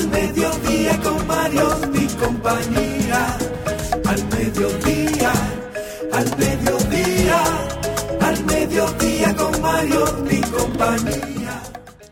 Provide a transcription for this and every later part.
al mediodía con Mario y compañía. Al mediodía, al mediodía, al mediodía con Mario y compañía.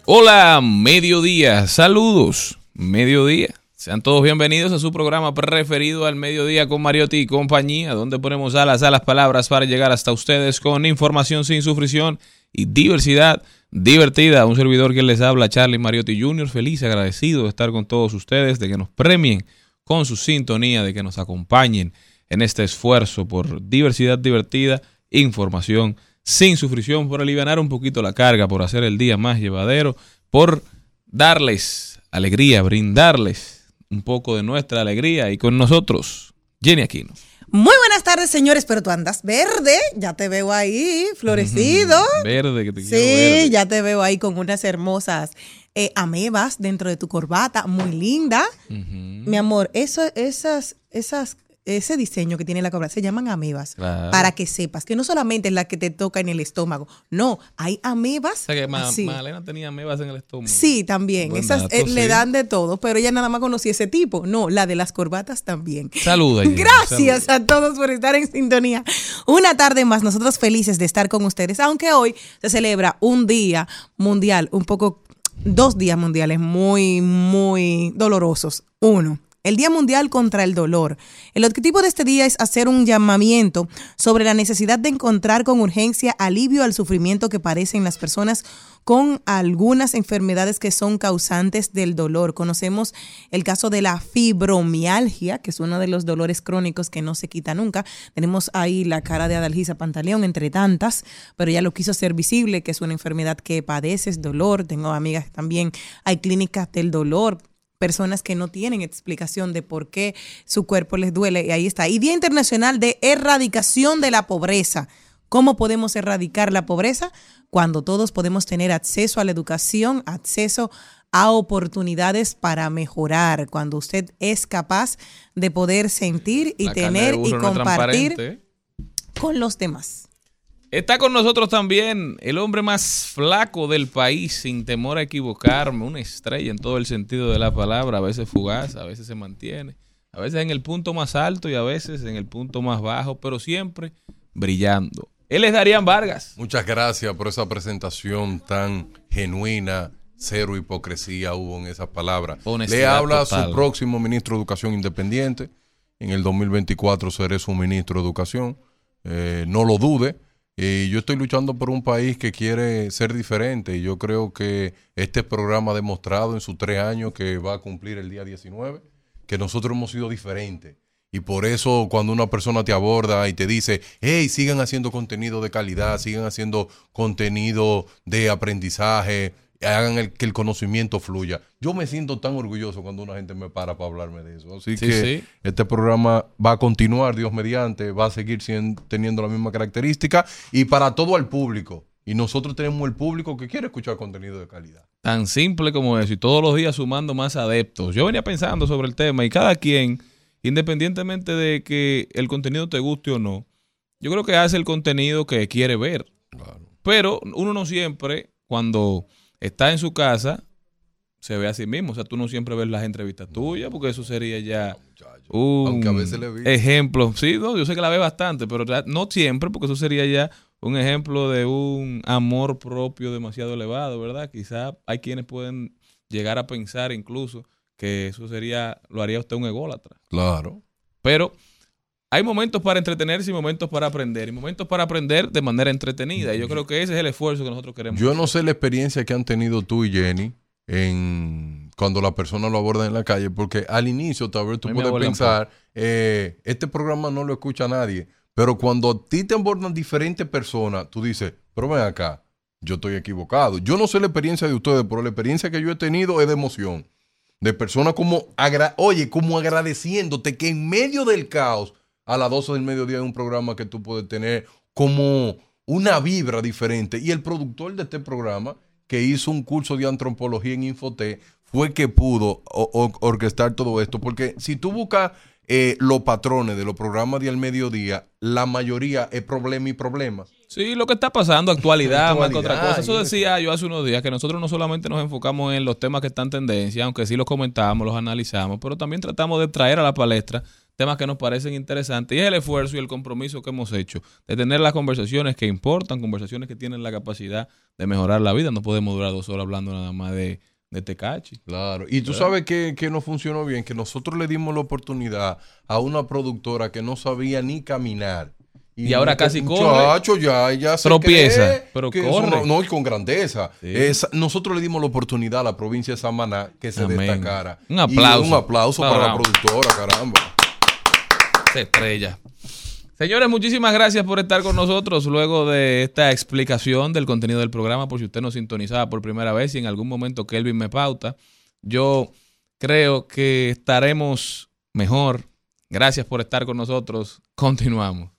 Hola, mediodía, saludos, mediodía. Sean todos bienvenidos a su programa preferido al mediodía con Mariotti y compañía, donde ponemos alas a las palabras para llegar hasta ustedes con información sin sufrición y diversidad divertida. Un servidor que les habla, Charlie Mariotti Jr., feliz, agradecido de estar con todos ustedes, de que nos premien con su sintonía, de que nos acompañen en este esfuerzo por diversidad divertida, información sin sufrición, por aliviar un poquito la carga, por hacer el día más llevadero, por darles alegría, brindarles un poco de nuestra alegría y con nosotros, Jenny Aquino. Muy buenas tardes, señores, pero tú andas verde, ya te veo ahí, florecido. Verde, que te Sí, quiero verde. ya te veo ahí con unas hermosas eh, amebas dentro de tu corbata, muy linda. Mi amor, eso, esas, esas, ese diseño que tiene la corbata se llaman amebas. Claro. Para que sepas que no solamente es la que te toca en el estómago, no, hay amebas. O sea que Ma- así. Magdalena tenía mebas en el estómago. Sí, también. Buen Esas dato, eh, le dan de todo, pero ella nada más conocía ese tipo. No, la de las corbatas también. Saluda, Gracias a todos por estar en sintonía. Una tarde más, nosotros felices de estar con ustedes, aunque hoy se celebra un día mundial, un poco, dos días mundiales muy, muy dolorosos. Uno. El Día Mundial contra el Dolor. El objetivo de este día es hacer un llamamiento sobre la necesidad de encontrar con urgencia alivio al sufrimiento que padecen las personas con algunas enfermedades que son causantes del dolor. Conocemos el caso de la fibromialgia, que es uno de los dolores crónicos que no se quita nunca. Tenemos ahí la cara de Adalgisa Pantaleón, entre tantas, pero ella lo quiso hacer visible, que es una enfermedad que padeces dolor. Tengo amigas también, hay clínicas del dolor, personas que no tienen explicación de por qué su cuerpo les duele. Y ahí está. Y Día Internacional de Erradicación de la Pobreza. ¿Cómo podemos erradicar la pobreza? Cuando todos podemos tener acceso a la educación, acceso a oportunidades para mejorar, cuando usted es capaz de poder sentir y La tener y no compartir con los demás. Está con nosotros también el hombre más flaco del país, sin temor a equivocarme, una estrella en todo el sentido de la palabra, a veces fugaz, a veces se mantiene, a veces en el punto más alto y a veces en el punto más bajo, pero siempre brillando. Él es Darían Vargas. Muchas gracias por esa presentación tan genuina. Cero hipocresía hubo en esas palabras. Honestidad Le habla total. su próximo ministro de Educación Independiente. En el 2024 seré su ministro de Educación. Eh, no lo dude. Y yo estoy luchando por un país que quiere ser diferente. Y yo creo que este programa ha demostrado en sus tres años que va a cumplir el día 19 que nosotros hemos sido diferentes. Y por eso cuando una persona te aborda y te dice, hey, sigan haciendo contenido de calidad, sigan haciendo contenido de aprendizaje, hagan el, que el conocimiento fluya. Yo me siento tan orgulloso cuando una gente me para para hablarme de eso. Así Sí, que sí. este programa va a continuar, Dios mediante, va a seguir siendo- teniendo la misma característica y para todo el público. Y nosotros tenemos el público que quiere escuchar contenido de calidad. Tan simple como eso y todos los días sumando más adeptos. Yo venía pensando sobre el tema y cada quien, independientemente de que el contenido te guste o no, yo creo que hace el contenido que quiere ver. Pero uno no siempre, cuando está en su casa, se ve a sí mismo. O sea, tú no siempre ves las entrevistas tuyas, porque eso sería ya un Aunque a veces le vi. ejemplo. Sí, no, yo sé que la ve bastante, pero no siempre, porque eso sería ya un ejemplo de un amor propio demasiado elevado, ¿verdad? Quizá hay quienes pueden llegar a pensar incluso que eso sería, lo haría usted un ególatra. Claro. Pero hay momentos para entretenerse y momentos para aprender. Y momentos para aprender de manera entretenida. Y yo creo que ese es el esfuerzo que nosotros queremos. Yo hacer. no sé la experiencia que han tenido tú y Jenny en cuando la persona lo aborda en la calle, porque al inicio tal vez tú puedes pensar, eh, este programa no lo escucha nadie, pero cuando a ti te abordan diferentes personas, tú dices, pero ven acá, yo estoy equivocado. Yo no sé la experiencia de ustedes, pero la experiencia que yo he tenido es de emoción. De personas como, agra- oye, como agradeciéndote que en medio del caos, a las 12 del mediodía hay un programa que tú puedes tener como una vibra diferente. Y el productor de este programa, que hizo un curso de antropología en Infoté, fue que pudo orquestar todo esto. Porque si tú buscas eh, los patrones de los programas de al mediodía, la mayoría es problema y problema. Sí, lo que está pasando, actualidad, más que otra Actualidad, cosa. Eso. decía yo hace unos días, que nosotros no solamente nos enfocamos en los temas que están en tendencia, aunque sí los comentamos, los analizamos, pero también tratamos de traer a la palestra temas que nos parecen interesantes. Y es el esfuerzo y el compromiso que hemos hecho de tener las conversaciones que importan, conversaciones que tienen la capacidad de mejorar la vida. No podemos durar dos horas hablando nada más de, de Tecachi. Claro. Y tú sabes que, que no funcionó bien, que nosotros le dimos la oportunidad a una productora que no sabía ni caminar. Y ahora casi corre. Muchacho, ya, ya se Tropieza, pero que corre. eso No, y con grandeza. Sí. Nosotros le dimos la oportunidad a la provincia de Samaná que se Amén. destacara. Un aplauso. Y un aplauso para la Bravo. productora, caramba. Se estrella. Señores, muchísimas gracias por estar con nosotros luego de esta explicación del contenido del programa, por si usted nos sintonizaba por primera vez y en algún momento Kelvin me pauta. Yo creo que estaremos mejor. Gracias por estar con nosotros. Continuamos.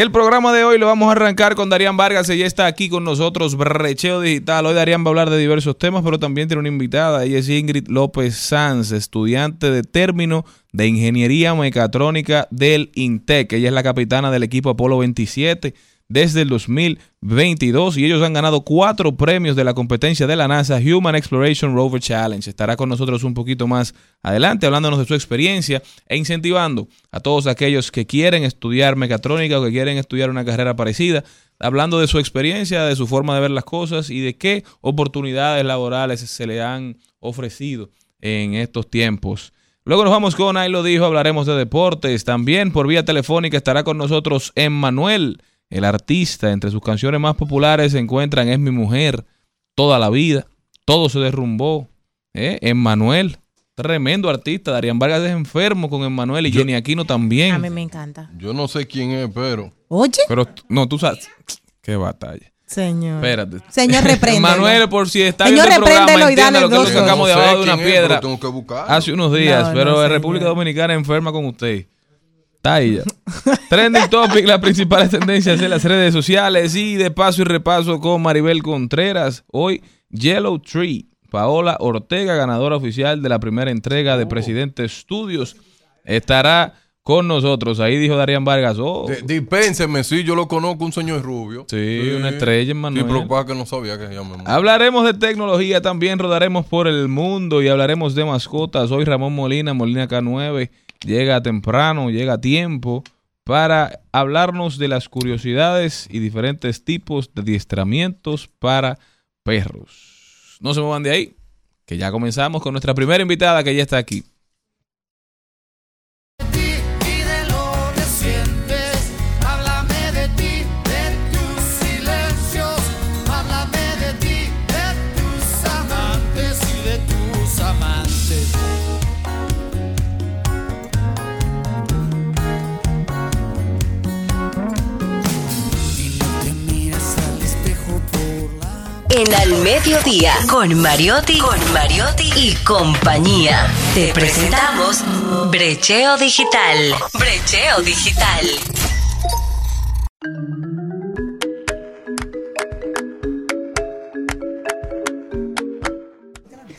El programa de hoy lo vamos a arrancar con Darían Vargas. Ella está aquí con nosotros, Brecheo Digital. Hoy Darían va a hablar de diversos temas, pero también tiene una invitada. Ella es Ingrid López Sanz, estudiante de término de Ingeniería Mecatrónica del INTEC. Ella es la capitana del equipo Apolo 27 desde el 2022 y ellos han ganado cuatro premios de la competencia de la NASA Human Exploration Rover Challenge. Estará con nosotros un poquito más adelante hablándonos de su experiencia e incentivando a todos aquellos que quieren estudiar mecatrónica o que quieren estudiar una carrera parecida, hablando de su experiencia, de su forma de ver las cosas y de qué oportunidades laborales se le han ofrecido en estos tiempos. Luego nos vamos con, ahí lo dijo, hablaremos de deportes. También por vía telefónica estará con nosotros Emmanuel, el artista. Entre sus canciones más populares se encuentran Es mi mujer, Toda la vida, Todo se derrumbó. ¿eh? Emmanuel, tremendo artista. Darían Vargas es enfermo con Emmanuel y Jenny Aquino también. A mí me encanta. Yo no sé quién es, pero. Oye, Pero no, tú sabes. Qué batalla. señor. Espérate. Señor, repréndelo. Manuel, por si está Señor, viendo el programa, y dale lo que lo sacamos No sé debajo de una es, tengo que hace unos días, No, pero no. República Dominicana enferma con usted. Está ahí ya. Trending Topic, las principales tendencias en las redes sociales y de paso y repaso con Maribel Contreras. Hoy, Yellow Tree. Paola Ortega, ganadora oficial de la primera entrega de Presidente Studios, estará con nosotros. Ahí dijo Darían Vargas. Oh, D- sí, yo lo conozco, un señor rubio. Sí, una estrella, Manuel. Sí, pero para que no sabía que se llama. Hablaremos de tecnología, también rodaremos por el mundo y hablaremos de mascotas. Hoy Ramón Molina, Molina K9, llega temprano, llega a tiempo para hablarnos de las curiosidades y diferentes tipos de adiestramientos para perros. No se muevan de ahí, que ya comenzamos con nuestra primera invitada que ya está aquí. Mediodía, con Mariotti, con Mariotti y compañía. Te presentamos Brecheo Digital. Brecheo Digital.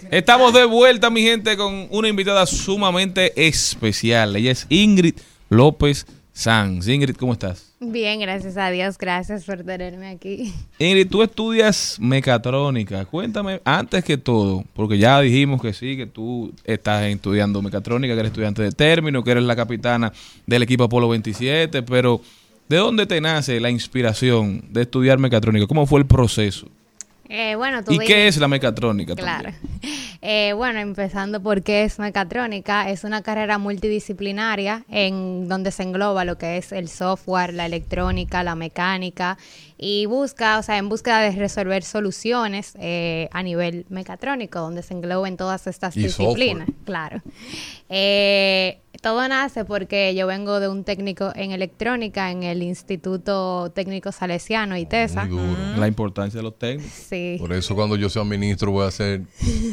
Estamos de vuelta, mi gente, con una invitada sumamente especial. Ella es Ingrid López Sanz. Ingrid, ¿cómo estás? Bien, gracias a Dios. Gracias por tenerme aquí. Ingrid, tú estudias mecatrónica. Cuéntame, antes que todo, porque ya dijimos que sí, que tú estás estudiando mecatrónica, que eres estudiante de término, que eres la capitana del equipo Apolo 27, pero ¿de dónde te nace la inspiración de estudiar mecatrónica? ¿Cómo fue el proceso? Eh, bueno, ¿Y qué es la mecatrónica? Claro. Eh, bueno, empezando por qué es mecatrónica, es una carrera multidisciplinaria en donde se engloba lo que es el software, la electrónica, la mecánica y busca, o sea, en búsqueda de resolver soluciones eh, a nivel mecatrónico, donde se engloben todas estas Y disciplinas. software. Claro. Todo nace porque yo vengo de un técnico en electrónica en el Instituto Técnico Salesiano, ITESA. Muy duro. La importancia de los técnicos. Sí. Por eso cuando yo sea ministro voy a ser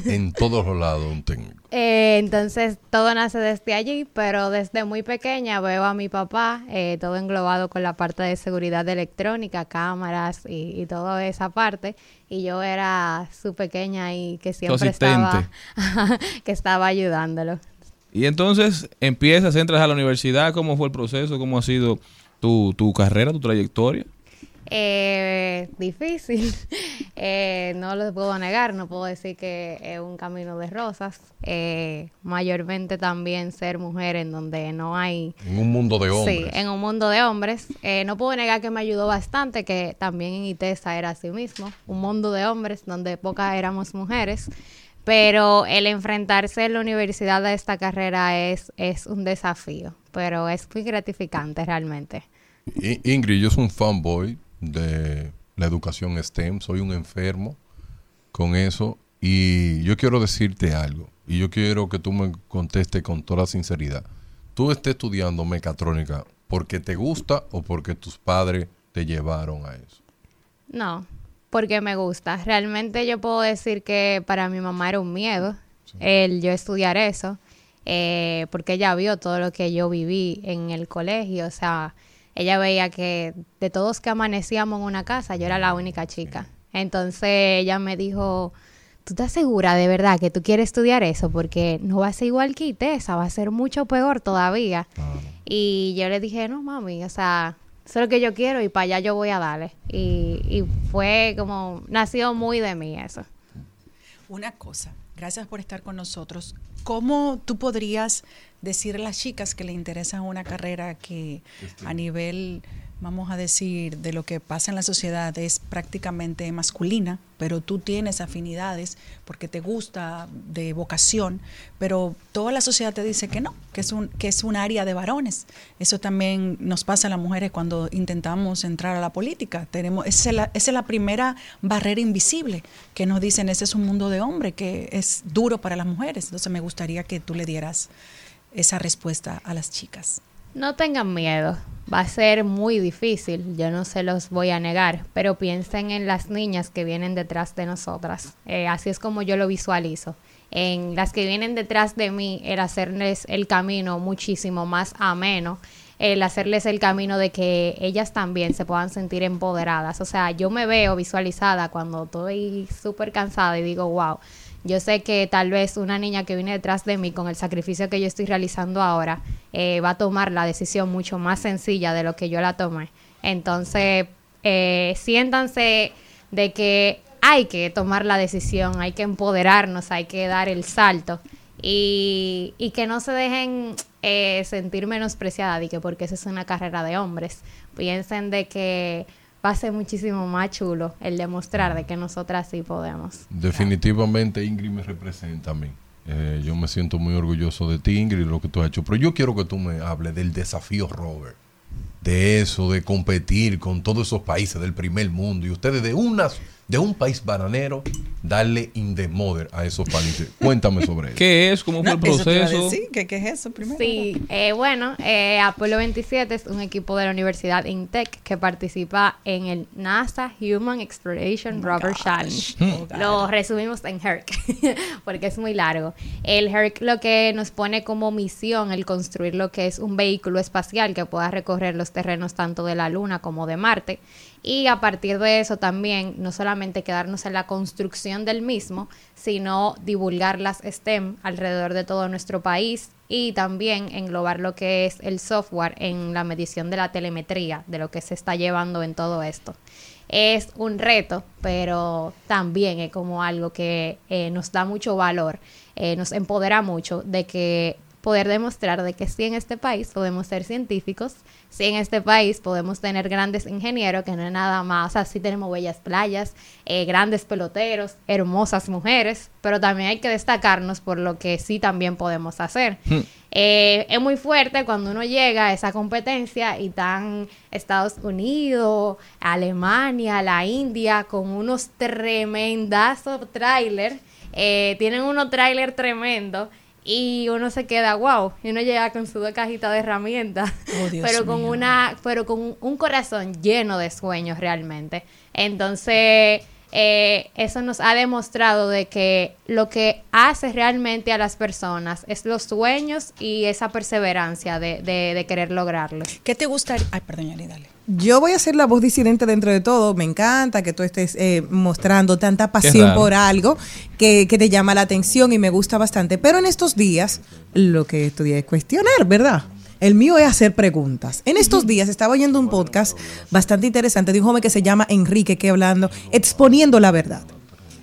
en todos los lados un técnico. Eh, entonces todo nace desde allí, pero desde muy pequeña veo a mi papá eh, todo englobado con la parte de seguridad electrónica, cámaras y, y toda esa parte. Y yo era su pequeña y que siempre estaba, que estaba ayudándolo. Y entonces empiezas, entras a la universidad. ¿Cómo fue el proceso? ¿Cómo ha sido tu, tu carrera, tu trayectoria? Eh, difícil, eh, no lo puedo negar, no puedo decir que es un camino de rosas. Eh, mayormente también ser mujer en donde no hay En un mundo de hombres. Sí, en un mundo de hombres. Eh, no puedo negar que me ayudó bastante, que también en ITESA era así mismo, un mundo de hombres donde pocas éramos mujeres. Pero el enfrentarse en la universidad a esta carrera es, es un desafío, pero es muy gratificante realmente. I- Ingrid, yo soy un fanboy de la educación STEM, soy un enfermo con eso y yo quiero decirte algo y yo quiero que tú me contestes con toda sinceridad. ¿Tú estás estudiando mecatrónica porque te gusta o porque tus padres te llevaron a eso? No, porque me gusta. Realmente yo puedo decir que para mi mamá era un miedo el yo estudiar eso, eh, porque ella vio todo lo que yo viví en el colegio. O sea, ella veía que de todos que amanecíamos en una casa, yo era la única chica. Entonces ella me dijo, ¿tú estás segura de verdad que tú quieres estudiar eso? Porque no va a ser igual que ITESA, va a ser mucho peor todavía. Y yo le dije, no, mami, o sea, eso es lo que yo quiero y para allá yo voy a darle. Y, y fue como, nació muy de mí eso. Una cosa, gracias por estar con nosotros. ¿Cómo tú podrías decir a las chicas que le interesa una carrera que a nivel, vamos a decir, de lo que pasa en la sociedad es prácticamente masculina, pero tú tienes afinidades porque te gusta de vocación, pero toda la sociedad te dice que no, que es un, que es un área de varones. Eso también nos pasa a las mujeres cuando intentamos entrar a la política. Tenemos, esa, es la, esa es la primera barrera invisible que nos dicen, ese es un mundo de hombre, que es duro para las mujeres. Entonces me gustaría que tú le dieras esa respuesta a las chicas. No tengan miedo, va a ser muy difícil, yo no se los voy a negar, pero piensen en las niñas que vienen detrás de nosotras. Eh, así es como yo lo visualizo. En las que vienen detrás de mí, el hacerles el camino muchísimo más ameno, el hacerles el camino de que ellas también se puedan sentir empoderadas. O sea, yo me veo visualizada cuando estoy súper cansada y digo, wow, yo sé que tal vez una niña que viene detrás de mí con el sacrificio que yo estoy realizando ahora eh, va a tomar la decisión mucho más sencilla de lo que yo la tomé. Entonces, eh, siéntanse de que hay que tomar la decisión, hay que empoderarnos, hay que dar el salto y, y que no se dejen eh, sentir menospreciadas y que porque esa es una carrera de hombres. Piensen de que va a ser muchísimo más chulo el demostrar de que nosotras sí podemos. Definitivamente Ingrid me representa a mí. Eh, yo me siento muy orgulloso de ti, Ingrid, lo que tú has hecho. Pero yo quiero que tú me hables del desafío Robert. De eso, de competir con todos esos países del primer mundo. Y ustedes de unas de un país bananero darle in the mother a esos países. Cuéntame sobre eso. ¿Qué es? ¿Cómo fue el No, proceso? decir, ¿Qué, qué es eso primero? Sí, eh, bueno, eh, Apolo 27 es un equipo de la Universidad Intec que participa en el NASA Human Exploration Rover Challenge. Lo resumimos en HERC, porque es muy largo. El HERC lo que nos pone como misión el construir lo que es un vehículo espacial que pueda recorrer los terrenos tanto de la Luna como de Marte. Y a partir de eso también, no solamente quedarnos en la construcción del mismo, sino divulgar las STEM alrededor de todo nuestro país y también englobar lo que es el software en la medición de la telemetría, de lo que se está llevando en todo esto. Es un reto, pero también es como algo que eh, nos da mucho valor, eh, nos empodera mucho de que poder demostrar de que sí en este país podemos ser científicos, sí en este país podemos tener grandes ingenieros, que no es nada más, o sea, sí tenemos bellas playas, eh, grandes peloteros, hermosas mujeres, pero también hay que destacarnos por lo que sí también podemos hacer. Eh, es muy fuerte cuando uno llega a esa competencia y están Estados Unidos, Alemania, la India, con unos tremendazos trailers, eh, tienen unos trailers tremendos y uno se queda wow y uno llega con su cajita de herramientas Oh, Dios pero con mío. una pero con un corazón lleno de sueños realmente entonces eh, eso nos ha demostrado de que lo que hace realmente a las personas es los sueños y esa perseverancia de, de- de querer lograrlos ¿Qué te gustaría? Ay, perdón, Yali, dale. Yo voy a ser la voz disidente dentro de todo. Me encanta que tú estés eh, mostrando tanta pasión por algo que, que te llama la atención y me gusta bastante. Pero en estos días, lo que estudié es cuestionar, ¿verdad? El mío es hacer preguntas. En estos días estaba oyendo un podcast bastante interesante de un joven que se llama Enrique, que hablando, exponiendo la verdad.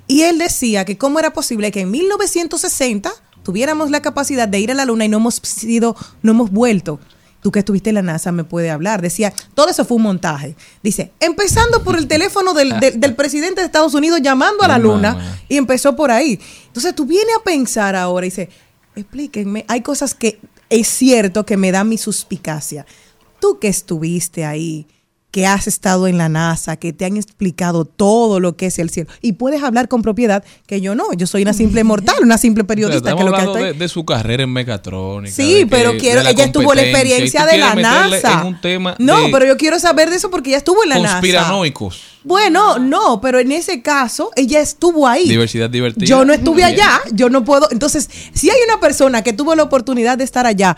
Y él decía que cómo era posible que en 1960 tuviéramos la capacidad de ir a la luna y no hemos sido, no hemos vuelto. Tú que estuviste en la NASA me puede hablar. Decía, todo eso fue un montaje. Dice, empezando por el teléfono del, del- del presidente de Estados Unidos llamando a la luna y empezó por ahí. Entonces tú vienes a pensar ahora y dice, explíquenme, hay cosas que es cierto que me da mi suspicacia. Tú que estuviste ahí, que has estado en la NASA, que te han explicado todo lo que es el cielo, y puedes hablar con propiedad, que yo no, yo soy una simple mortal, una simple periodista. estamos que lo que estoy- de, de su carrera en mecatrónica. Sí, que- pero quiero, ella estuvo en la experiencia de la NASA. En un tema no, de pero yo quiero saber de eso porque ella estuvo en la NASA. conspiranoicos. Bueno, no, pero en ese caso ella estuvo ahí. Diversidad divertida. Yo no estuve bien. allá, yo no puedo. Entonces, si hay una persona que tuvo la oportunidad de estar allá,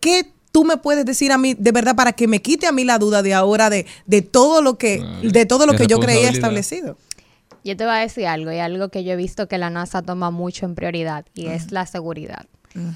¿qué tú me puedes decir a mí de verdad para que me quite a mí la duda de ahora de, de todo lo que de todo lo que yo creía establecido? Yo te voy a decir algo, y algo que yo he visto que la NASA toma mucho en prioridad, y es la seguridad.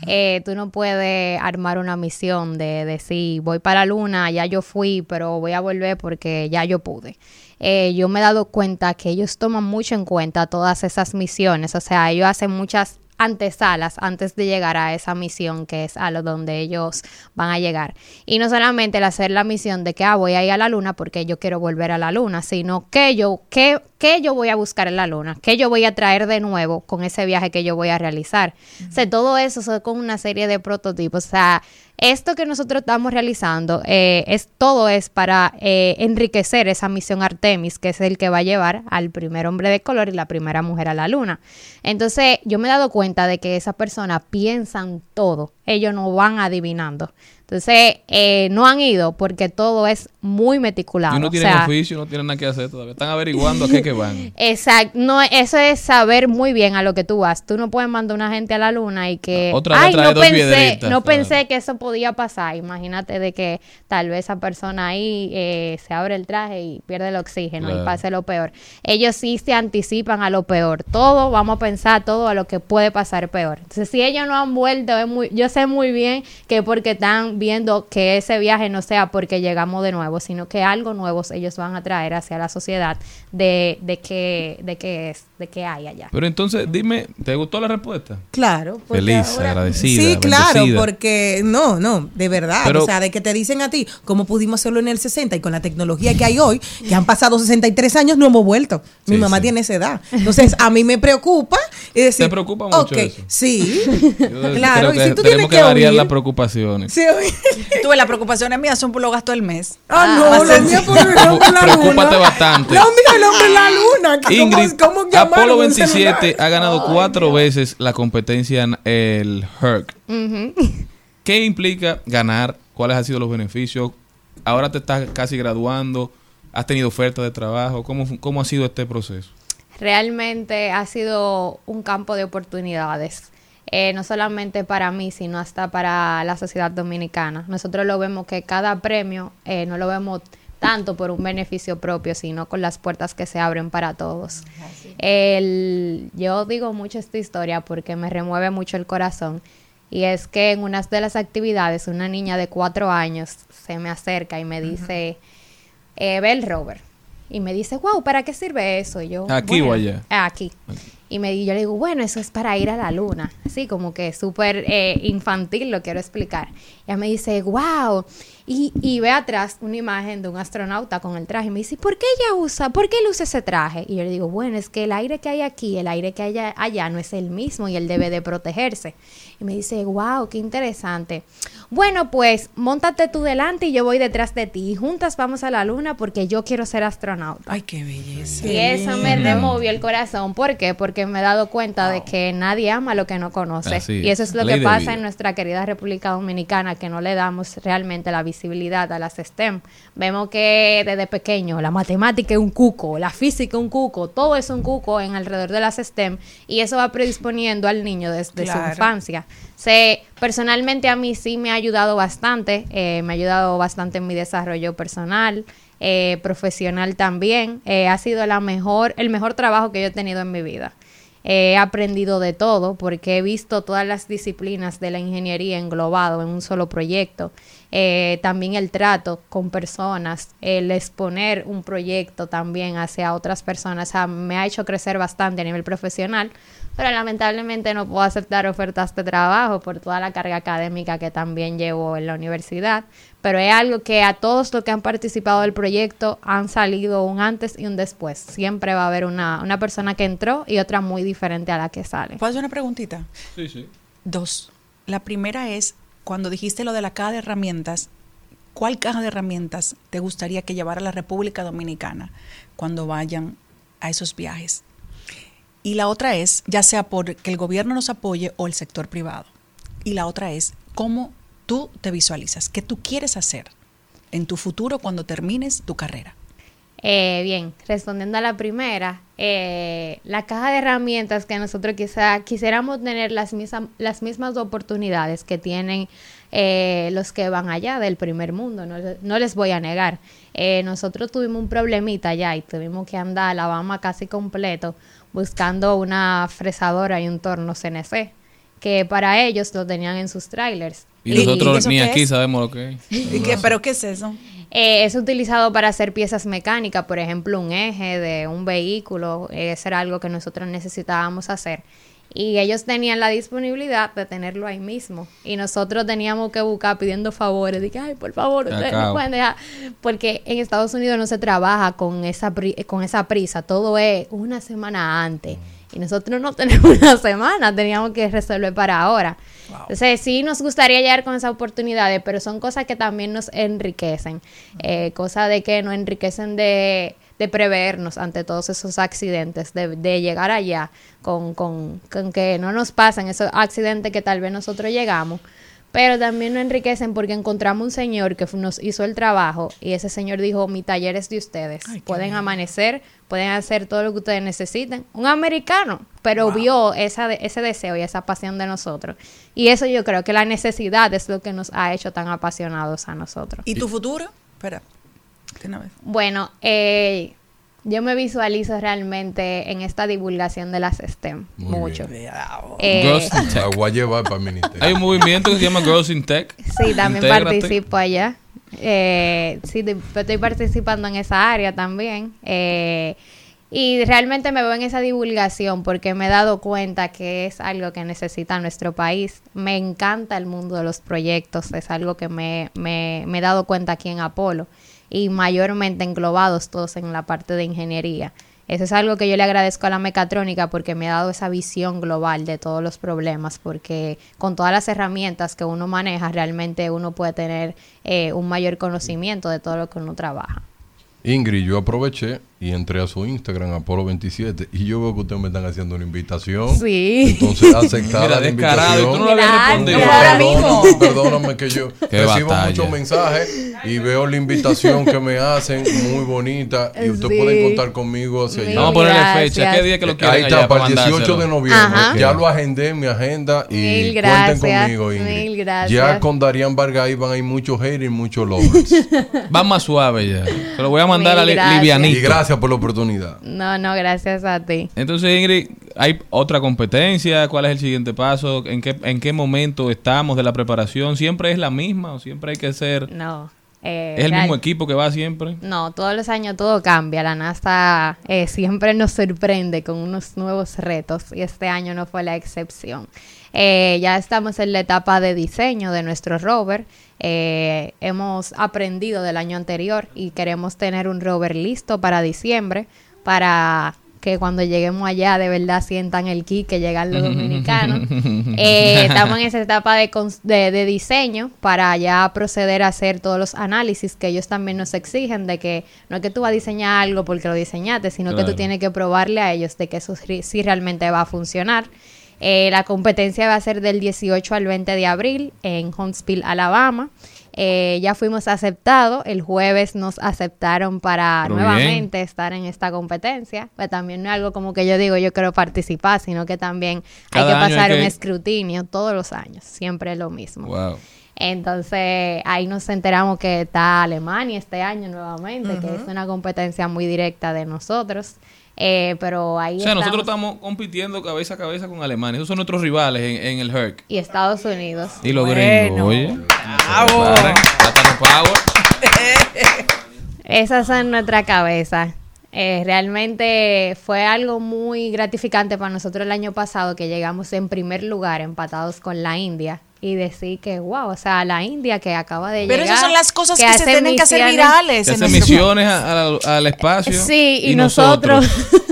Eh, tú no puedes armar una misión de decir, voy para la luna, ya yo fui, pero voy a volver porque ya yo pude. Eh, yo me he dado cuenta que ellos toman mucho en cuenta todas esas misiones, o sea, ellos hacen muchas antesalas antes de llegar a esa misión que es a lo donde ellos van a llegar. Y no solamente el hacer la misión de que ah, voy a ir a la luna porque yo quiero volver a la luna, sino que yo, qué, qué yo voy a buscar en la luna, qué yo voy a traer de nuevo con ese viaje que yo voy a realizar. Sea, todo eso son con una serie de prototipos. O sea, esto que nosotros estamos realizando, eh, es todo es para eh, enriquecer esa misión Artemis, que es el que va a llevar al primer hombre de color y la primera mujer a la luna. Entonces, yo me he dado cuenta de que esas personas piensan todo, ellos no van adivinando. Entonces, eh, no han ido porque todo es muy meticulado. Y no O tienen sea, oficio, no tienen nada que hacer todavía. Están averiguando a qué que van. Exacto, no, eso es saber muy bien a lo que tú vas. Tú no puedes mandar una gente a la luna y que, Otra ay, no pensé, no claro. pensé que eso podía pasar. Imagínate de que tal vez esa persona ahí eh, se abre el traje y pierde el oxígeno Claro. y pase lo peor. Ellos sí se anticipan a lo peor. Todo, vamos a pensar todo a lo que puede pasar peor. Entonces, si ellos no han vuelto, es muy, yo sé muy bien que porque están viendo que ese viaje no sea porque llegamos de nuevo, sino que algo nuevo ellos van a traer hacia la sociedad de, de que, de que es, de que hay allá. Pero entonces, dime, ¿te gustó la respuesta? Claro. Feliz, ahora- agradecida, Sí, claro, bendecida. porque no, no, de verdad. Pero- o sea, de que te dicen a ti, ¿cómo pudimos hacerlo en el 60 y con la tecnología que hay hoy, que han pasado 63 años, no hemos vuelto. Mi Sí, mamá sí. tiene esa edad. Entonces, a mí me preocupa y decir, ¿Te preocupa mucho ok, eso? Sí, Yo claro. Y que si tú tenemos tenemos que que variar huir. las preocupaciones. Sí, oye. Tú ves, las preocaciones mías son por los gastos del mes. Ah, no, más lo sencillo. mío por el hombre en la Preocúpate luna. bastante. Lo mío el hombre en la luna. Ingrid, ¿Cómo, cómo Apolo un 27 celular? ha ganado cuatro veces la competencia en el HERC. ¿Qué implica ganar? ¿Cuáles han sido los beneficios? Ahora te estás casi graduando. ¿Has tenido oferta de trabajo? ¿Cómo, cómo ha sido este proceso? Realmente ha sido un campo de oportunidades. Eh, no solamente para mí, sino hasta para la sociedad dominicana. Nosotros lo vemos que cada premio eh, no lo vemos tanto por un beneficio propio, sino con las puertas que se abren para todos. El- yo digo mucho esta historia porque me remueve mucho el corazón. Y es que en una de las actividades, una niña de cuatro años se me acerca y me dice, eh, ve el rover. Y me dice, wow, ¿para qué sirve eso? Y yo, ¿Aquí o "Bueno, allá?" "Ah, Aquí. Y me, yo le digo, bueno, eso es para ir a la luna. Así como que súper eh, infantil lo quiero explicar. Y ella me dice, wow. Y, y ve atrás una imagen de un astronauta con el traje. Y me dice, ¿por qué ella usa, por qué él usa ese traje? Y yo le digo, bueno, es que el aire que hay aquí, el aire que hay allá no es el mismo y él debe de protegerse. Y me dice, wow, qué interesante. Bueno, pues, montate tú delante y yo voy detrás de ti. Y juntas vamos a la luna porque yo quiero ser astronauta. Ay, qué belleza. Y eso me removió el corazón. ¿Por qué? Porque me he dado cuenta de que nadie ama lo que no conoce. Así y eso es. lo Ley que pasa en nuestra querida República Dominicana, que no le damos realmente la visibilidad a las STEM. Vemos que desde pequeño la matemática es un cuco, la física es un cuco, todo es un cuco en alrededor de las STEM y eso va predisponiendo al niño desde su infancia. Se, personalmente a mí sí me ha ayudado bastante, eh, me ha ayudado bastante en mi desarrollo personal, eh, profesional también. Eh, ha sido la mejor, el mejor trabajo que yo he tenido en mi vida. He aprendido de todo porque he visto todas las disciplinas de la ingeniería englobado en un solo proyecto. Eh, también el trato con personas, el exponer un proyecto también hacia otras personas, me ha hecho crecer bastante a nivel profesional, pero lamentablemente no puedo aceptar ofertas de trabajo por toda la carga académica que también llevo en la universidad, pero es algo que a todos los que han participado del proyecto han salido un antes y un después. Siempre va a haber una, una persona que entró y otra muy diferente a la que sale. ¿Puedo hacer una preguntita? Sí, sí. Dos. La primera es, cuando dijiste lo de la caja de herramientas, ¿cuál caja de herramientas te gustaría que llevara la República Dominicana cuando vayan a esos viajes? Y la otra es, ya sea por que el gobierno nos apoye o el sector privado. Y la otra es, ¿cómo tú te visualizas? ¿Qué tú quieres hacer en tu futuro cuando termines tu carrera? Eh, bien, respondiendo a la primera, eh, la caja de herramientas que nosotros quizá quisiéramos tener las, mismas las mismas oportunidades que tienen eh, los que van allá del primer mundo, no, no les voy a negar. Eh, nosotros tuvimos un problemita allá y tuvimos que andar a Alabama casi completo buscando una fresadora y un torno CNC, que para ellos lo tenían en sus trailers. Y ¿Y- nosotros ni aquí es? sabemos lo que es. ¿Y qué, ¿Pero qué es eso? Eh, es utilizado para hacer piezas mecánicas, por ejemplo, un eje de un vehículo, eh, eso era algo que nosotros necesitábamos hacer. Y ellos tenían la disponibilidad de tenerlo ahí mismo. Y nosotros teníamos que buscar pidiendo favores. Que, ay, por favor, ustedes no pueden dejar. Porque en Estados Unidos no se trabaja con esa, pri- con esa prisa. Todo es una semana antes. Y nosotros no tenemos una semana. Teníamos que resolver para ahora. Entonces, sí nos gustaría llegar con esas oportunidades, pero son cosas que también nos enriquecen. Eh, cosas de que nos enriquecen de, de prevernos ante todos esos accidentes, de, de llegar allá con, con, con que no nos pasen esos accidentes que tal vez nosotros llegamos. Pero también nos enriquecen porque encontramos un señor que nos hizo el trabajo y ese señor dijo, mi taller es de ustedes. Ay, pueden bien. amanecer, pueden hacer todo lo que ustedes necesiten. Un americano, pero vio esa de- ese deseo y esa pasión de nosotros. Y eso yo creo que la necesidad es lo que nos ha hecho tan apasionados a nosotros. ¿Y tu futuro? Espera. Bueno, eh, yo me visualizo realmente en esta divulgación de las STEM Muy mucho. bien. Eh, Girls in La Tech. voy a llevar para el ministerio. Hay un movimiento que se llama Girls in Tech. Sí, también Intégrate. participo allá. Eh, sí, estoy participando en esa área también. Eh, y realmente me veo en esa divulgación porque me he dado cuenta que es algo que necesita nuestro país. Me encanta el mundo de los proyectos, es algo que me, me- me he dado cuenta aquí en Apolo y mayormente englobados todos en la parte de ingeniería. Eso es algo que yo le agradezco a la mecatrónica porque me ha dado esa visión global de todos los problemas, porque con todas las herramientas que uno maneja, realmente uno puede tener eh, un mayor conocimiento de todo lo que uno trabaja. Ingrid, yo aproveché y entré a su Instagram, Apolo27, y yo veo que ustedes me están haciendo una invitación. Sí. Entonces, aceptada Mira, la descarado, y tú no invitación. habías Gracias. respondido. No, ahora mismo. Perdóname, que yo Qué recibo batalla. muchos mensajes y veo la invitación que me hacen muy bonita y ustedes Sí. pueden contar conmigo hacia allá. Vamos a ponerle Gracias. fecha. ¿Qué día que lo quieren Ahí allá está, para el mandárselo? 18 de noviembre. Ajá. Ya lo agendé en mi agenda y Mil cuenten gracias, conmigo, Ingrid. mil gracias. Ya con Darían Vargas ahí van a ir muchos haters y muchos lovers. Va más suave ya. Se lo voy a mandar a li- gracias. livianito. y gracias por la oportunidad. No, no, gracias a ti. Entonces, Ingrid, ¿hay otra competencia? ¿Cuál es el siguiente paso? ¿En qué, ¿En qué momento estamos de la preparación? ¿Siempre es la misma o siempre hay que ser... No. Eh, ¿Es el real- mismo equipo que va siempre? No, todos los años todo cambia. La NASA eh, siempre nos sorprende con unos nuevos retos y este año no fue la excepción. Eh, ya estamos en la etapa de diseño de nuestro rover. Hemos aprendido del año anterior y queremos tener un rover listo para diciembre para que cuando lleguemos allá de verdad sientan el ki que llegan los dominicanos. Eh, estamos en esa etapa de, de, de diseño para ya proceder a hacer todos los análisis que ellos también nos exigen de que no es que tú vas a diseñar algo porque lo diseñaste, sino que tú tienes que probarle a ellos de que eso sí sí realmente va a funcionar. Eh, la competencia va a ser del 18 al 20 de abril en Huntsville, Alabama. Eh, ya fuimos aceptados. El jueves nos aceptaron para Pero nuevamente estar en esta competencia. Pues también no es algo como que yo digo, yo quiero participar, sino que también hay que hay pasar un escrutinio todos los años. Siempre es lo mismo. Wow. Entonces ahí nos enteramos que está Alemania este año nuevamente, que es una competencia muy directa de nosotros. Eh, pero ahí O sea, nosotros estamos. compitiendo cabeza a cabeza con Alemania. Esos son nuestros rivales en, en el HERC. Y Estados Unidos. Y los Bueno. gringos, oye. Esas son nuestra cabeza. Eh, realmente fue algo muy gratificante para nosotros el año pasado que llegamos en primer lugar empatados con la India y decir que wow, o sea, la India que acaba de Pero llegar. esas son las cosas que, se tienen que hacer virales. Que en hacen nuestro misiones a- a- al espacio. Sí, y, nosotros,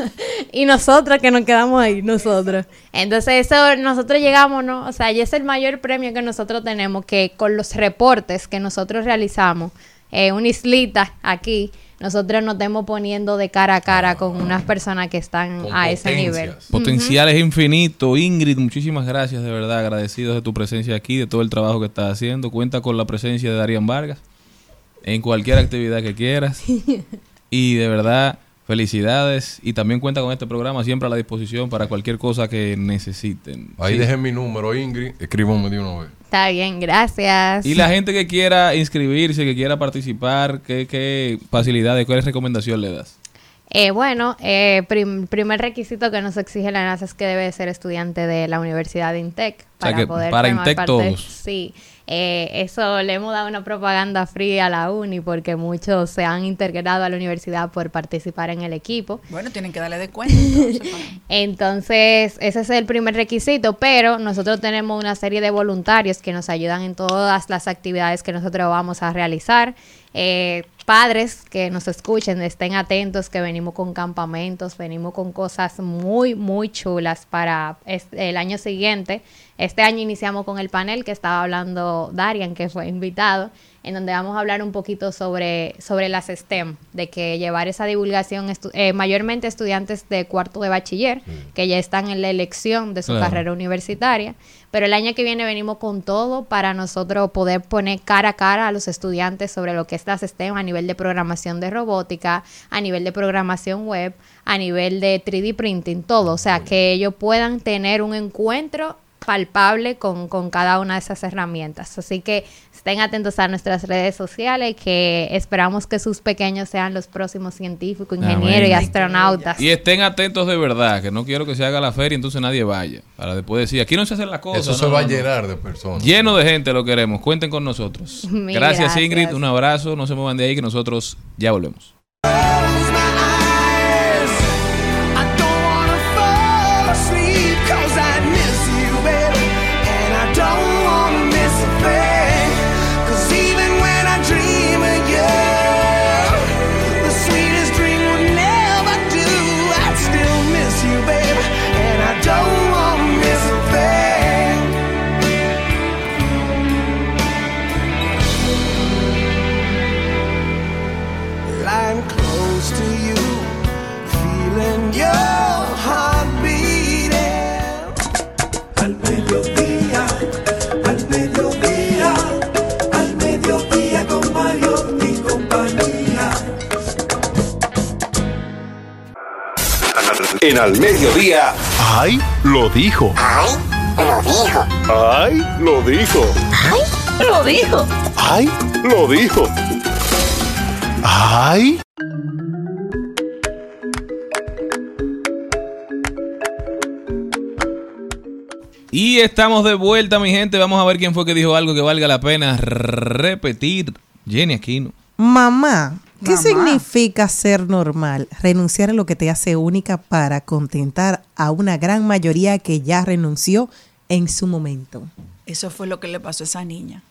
y nosotros que nos quedamos ahí, nosotros. Entonces, eso nosotros llegamos, ¿no? O sea, y es el mayor premio que nosotros tenemos, que con los reportes que nosotros realizamos, eh, una islita aquí, nosotros nos estemos poniendo de cara a cara con unas personas que están Con a ese nivel. Potencial es infinito. Ingrid, muchísimas gracias, de verdad. Agradecidos de tu presencia aquí, de todo el trabajo que estás haciendo. Cuenta con la presencia de Darían Vargas en cualquier actividad que quieras. Y de verdad, felicidades. Y también cuenta con este programa siempre a la disposición para cualquier cosa que necesiten. Ahí Sí. dejen mi número, Ingrid. Escríbanme de una vez. Está bien, gracias. Y la gente que quiera inscribirse, que quiera participar, ¿qué, qué facilidades, cuál recomendación le das? Eh, bueno, eh, prim- primer requisito que nos exige la NASA es que debe ser estudiante de la Universidad de Intec sea para que poder para formar Intec parte- todos. Sí, eh, eso le hemos dado una propaganda fría a la uni porque muchos se han integrado a la universidad por participar en el equipo. Bueno, tienen que darle de cuenta. entonces, Entonces, ese es el primer requisito, pero nosotros tenemos una serie de voluntarios que nos ayudan en todas las actividades que nosotros vamos a realizar. Eh, padres que nos escuchen, estén atentos, que venimos con campamentos, venimos con cosas muy, muy chulas para el año siguiente. Este año iniciamos con el panel que estaba hablando Darian, que fue invitado, en donde vamos a hablar un poquito sobre, sobre las STEM, de que llevar esa divulgación, estu- eh, mayormente estudiantes de cuarto de bachiller, que ya están en la elección de su Claro. carrera universitaria, pero el año que viene venimos con todo para nosotros poder poner cara a cara a los estudiantes sobre lo que es las STEM a nivel de programación de robótica, a nivel de programación web, a nivel de 3D printing, todo, o sea, que ellos puedan tener un encuentro palpable con, con cada una de esas herramientas. Así que estén atentos a nuestras redes sociales, que esperamos que sus pequeños sean los próximos científicos, ingenieros y astronautas. Y estén atentos de verdad, que no quiero que se haga la feria y entonces nadie vaya. Para después decir, aquí no se hacen las cosas. Eso no, se no, va a no. llenar de personas. Lleno de gente lo queremos. Cuenten con nosotros. Gracias, gracias. Ingrid. Un abrazo. No se muevan de ahí que nosotros ya volvemos. En Al Mediodía, ¡Ay! Lo dijo. ¡Ay! Lo dijo. ¡Ay! Lo dijo. ¡Ay! Lo dijo. ¡Ay! Lo dijo. ¡Ay! Y estamos de vuelta, mi gente. Vamos a ver quién fue que dijo algo que valga la pena repetir. Jenny Aquino. Mamá, ¿qué Mamá. significa ser normal? Renunciar a lo que te hace única para contentar a una gran mayoría que ya renunció en su momento. Eso fue lo que le pasó a esa niña.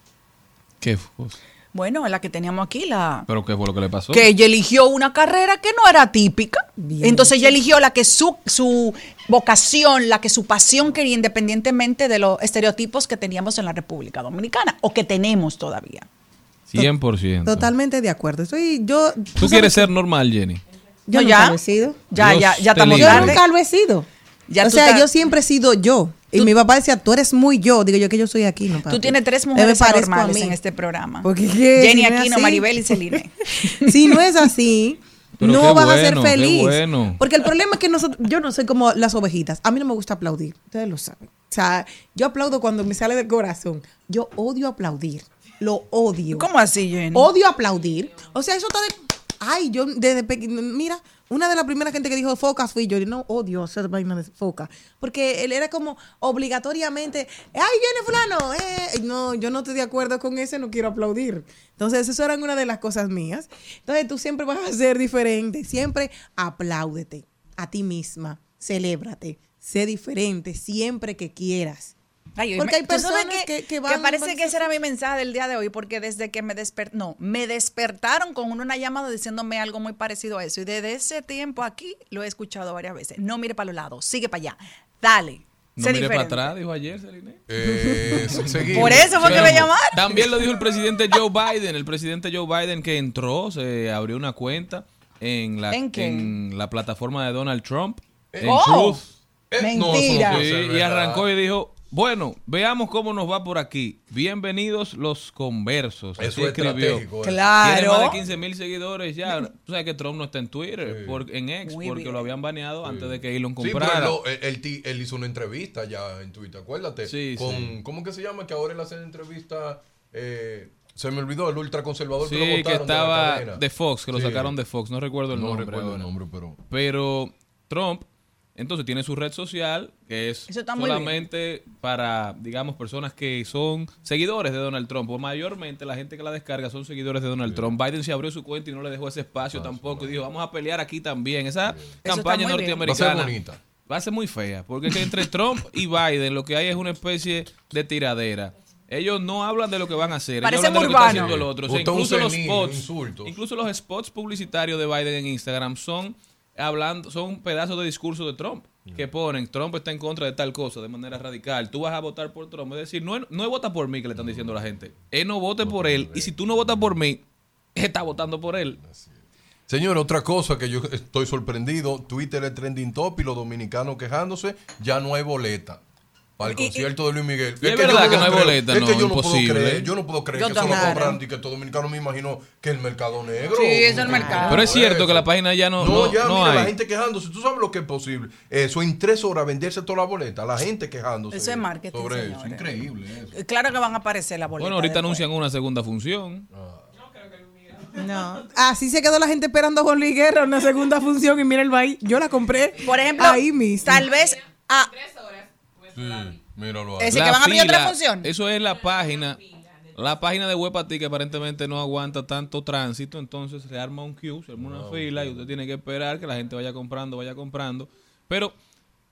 ¿Qué fue? Bueno, la que teníamos aquí, la... ¿Pero qué fue lo que le pasó? Que ella eligió una carrera que no era típica. Bien. Entonces ella eligió la que su, su vocación, la que su pasión quería, independientemente de los estereotipos que teníamos en la República Dominicana o que tenemos todavía. 100%. Totalmente de acuerdo. Estoy, yo, ¿Tú quieres ser normal, Jenny? Yo No, nunca ya. lo he sido. Ya, Dios ya, ya estamos. Yo nunca lo he sido. Ya o sea, estás- yo siempre he sido yo. Y mi papá decía, tú eres muy yo. Digo yo que yo soy aquí, no papi. Tú tienes tres mujeres normales en este programa. Porque, ¿qué? Jenny Si no Aquino. Maribel y Celine. si no es así, Pero no vas a ser feliz. bueno. Porque el problema es que nosotros, yo no soy como las ovejitas. A mí no me gusta aplaudir. Ustedes lo saben. O sea, yo aplaudo cuando me sale del corazón. Yo odio aplaudir. Lo odio. ¿Cómo así, Jenny? Odio aplaudir. O sea, eso está de. Ay, yo desde pequeño. Mira, una de las primeras gente que dijo focas fui yo. Y no odio hacer vaina de foca. Porque él era como obligatoriamente. ¡Ay, viene Fulano! Eh. No, yo no estoy de acuerdo con eso, no quiero aplaudir. Entonces, eso era una de las cosas mías. Entonces, tú siempre vas a ser diferente. Siempre apláudete a ti misma. Celébrate. Sé diferente siempre que quieras. Ay, Porque me- hay ¿tú sabes personas que- que van- parece van- que ese era mi mensaje del día de hoy, porque desde que me despertaron, no, me despertaron con una llamada diciéndome algo muy parecido a eso. Y desde ese tiempo aquí lo he escuchado varias veces. No mire para los lados, sigue para allá. Dale. No mire para atrás, dijo ayer, Celine. Eh. Por eso fue que me llamaron. También lo dijo el presidente Joe Biden. El presidente Joe Biden que entró, se abrió una cuenta en la, ¿En qué? en la plataforma de Donald Trump. En Oh. Truth. Eh, no Mentira. Sí, y arrancó y dijo, bueno, veamos cómo nos va por aquí. Bienvenidos los conversos. Así Eso es escribió. estratégico. eh. Claro. Tiene más de 15 mil seguidores ya. Tú sabes que Trump no está en Twitter, por- en X, Muy porque bien. lo habían baneado antes de que Elon Sí, pero comprara. él, hizo una entrevista ya en Twitter, acuérdate. Sí, con, sí. ¿Cómo que se llama? Que ahora él hace entrevista. eh, se me olvidó, el ultraconservador Sí, que lo que votaron de la estaba de Fox, que lo sacaron de Fox. No recuerdo el No nombre. recuerdo el nombre, pero. Pero Trump, entonces tiene su red social, que es solamente para, digamos, personas que son seguidores de Donald Trump. O mayormente la gente que la descarga son seguidores de Donald Trump. Biden se abrió su cuenta y no le dejó ese espacio tampoco. Y dijo, vamos a pelear aquí también. Esa campaña norteamericana Va a ser bonita. va a ser muy fea. Porque es que entre Trump y Biden lo que hay es una especie de tiradera. Ellos no hablan de lo que van a hacer. Parece ellos hablan de muy lo que está haciendo el otro. O sea, incluso los spots, incluso los spots publicitarios de Biden en Instagram son hablando, son pedazos de discurso de Trump que ponen Trump está en contra de tal cosa de manera radical. Tú vas a votar por Trump. Es decir, no es, no vota por mí que le están diciendo a la gente. Él no vote por él. Y si tú no votas por mí, está votando por él. Señor, otra cosa que yo estoy sorprendido, Twitter es trending top y los dominicanos quejándose, ya no hay boleta. Para el concierto de Luis Miguel. Y es verdad que no hay boleta, es no, que yo no imposible. puedo creer, yo no puedo creer Yo que eso lo compran y que todo dominicano me imagino que el mercado negro. Sí, es el ¿Cómo mercado. Pero es cierto eso? que la página ya no, No, no, ya, no mira, la gente quejándose. ¿Tú sabes lo que es posible? Eso en tres horas venderse toda la boleta. La gente quejándose. Eso es marketing, Sobre eso. Increíble eso. Claro que van a aparecer la boleta. Bueno, ahorita después. anuncian una segunda función. No. Así se quedó la gente esperando a Juan Luis Guerra una segunda función y mira el baile. Yo la compré. Por ejemplo, ahí mismo. tal vez ah, Sí, míralo ahí. Ese que van a abrir otra función. Eso es la página. La página de Webati que aparentemente no aguanta tanto tránsito, entonces se arma un queue, se arma una fila y usted tiene que esperar que la gente vaya comprando, vaya comprando. Pero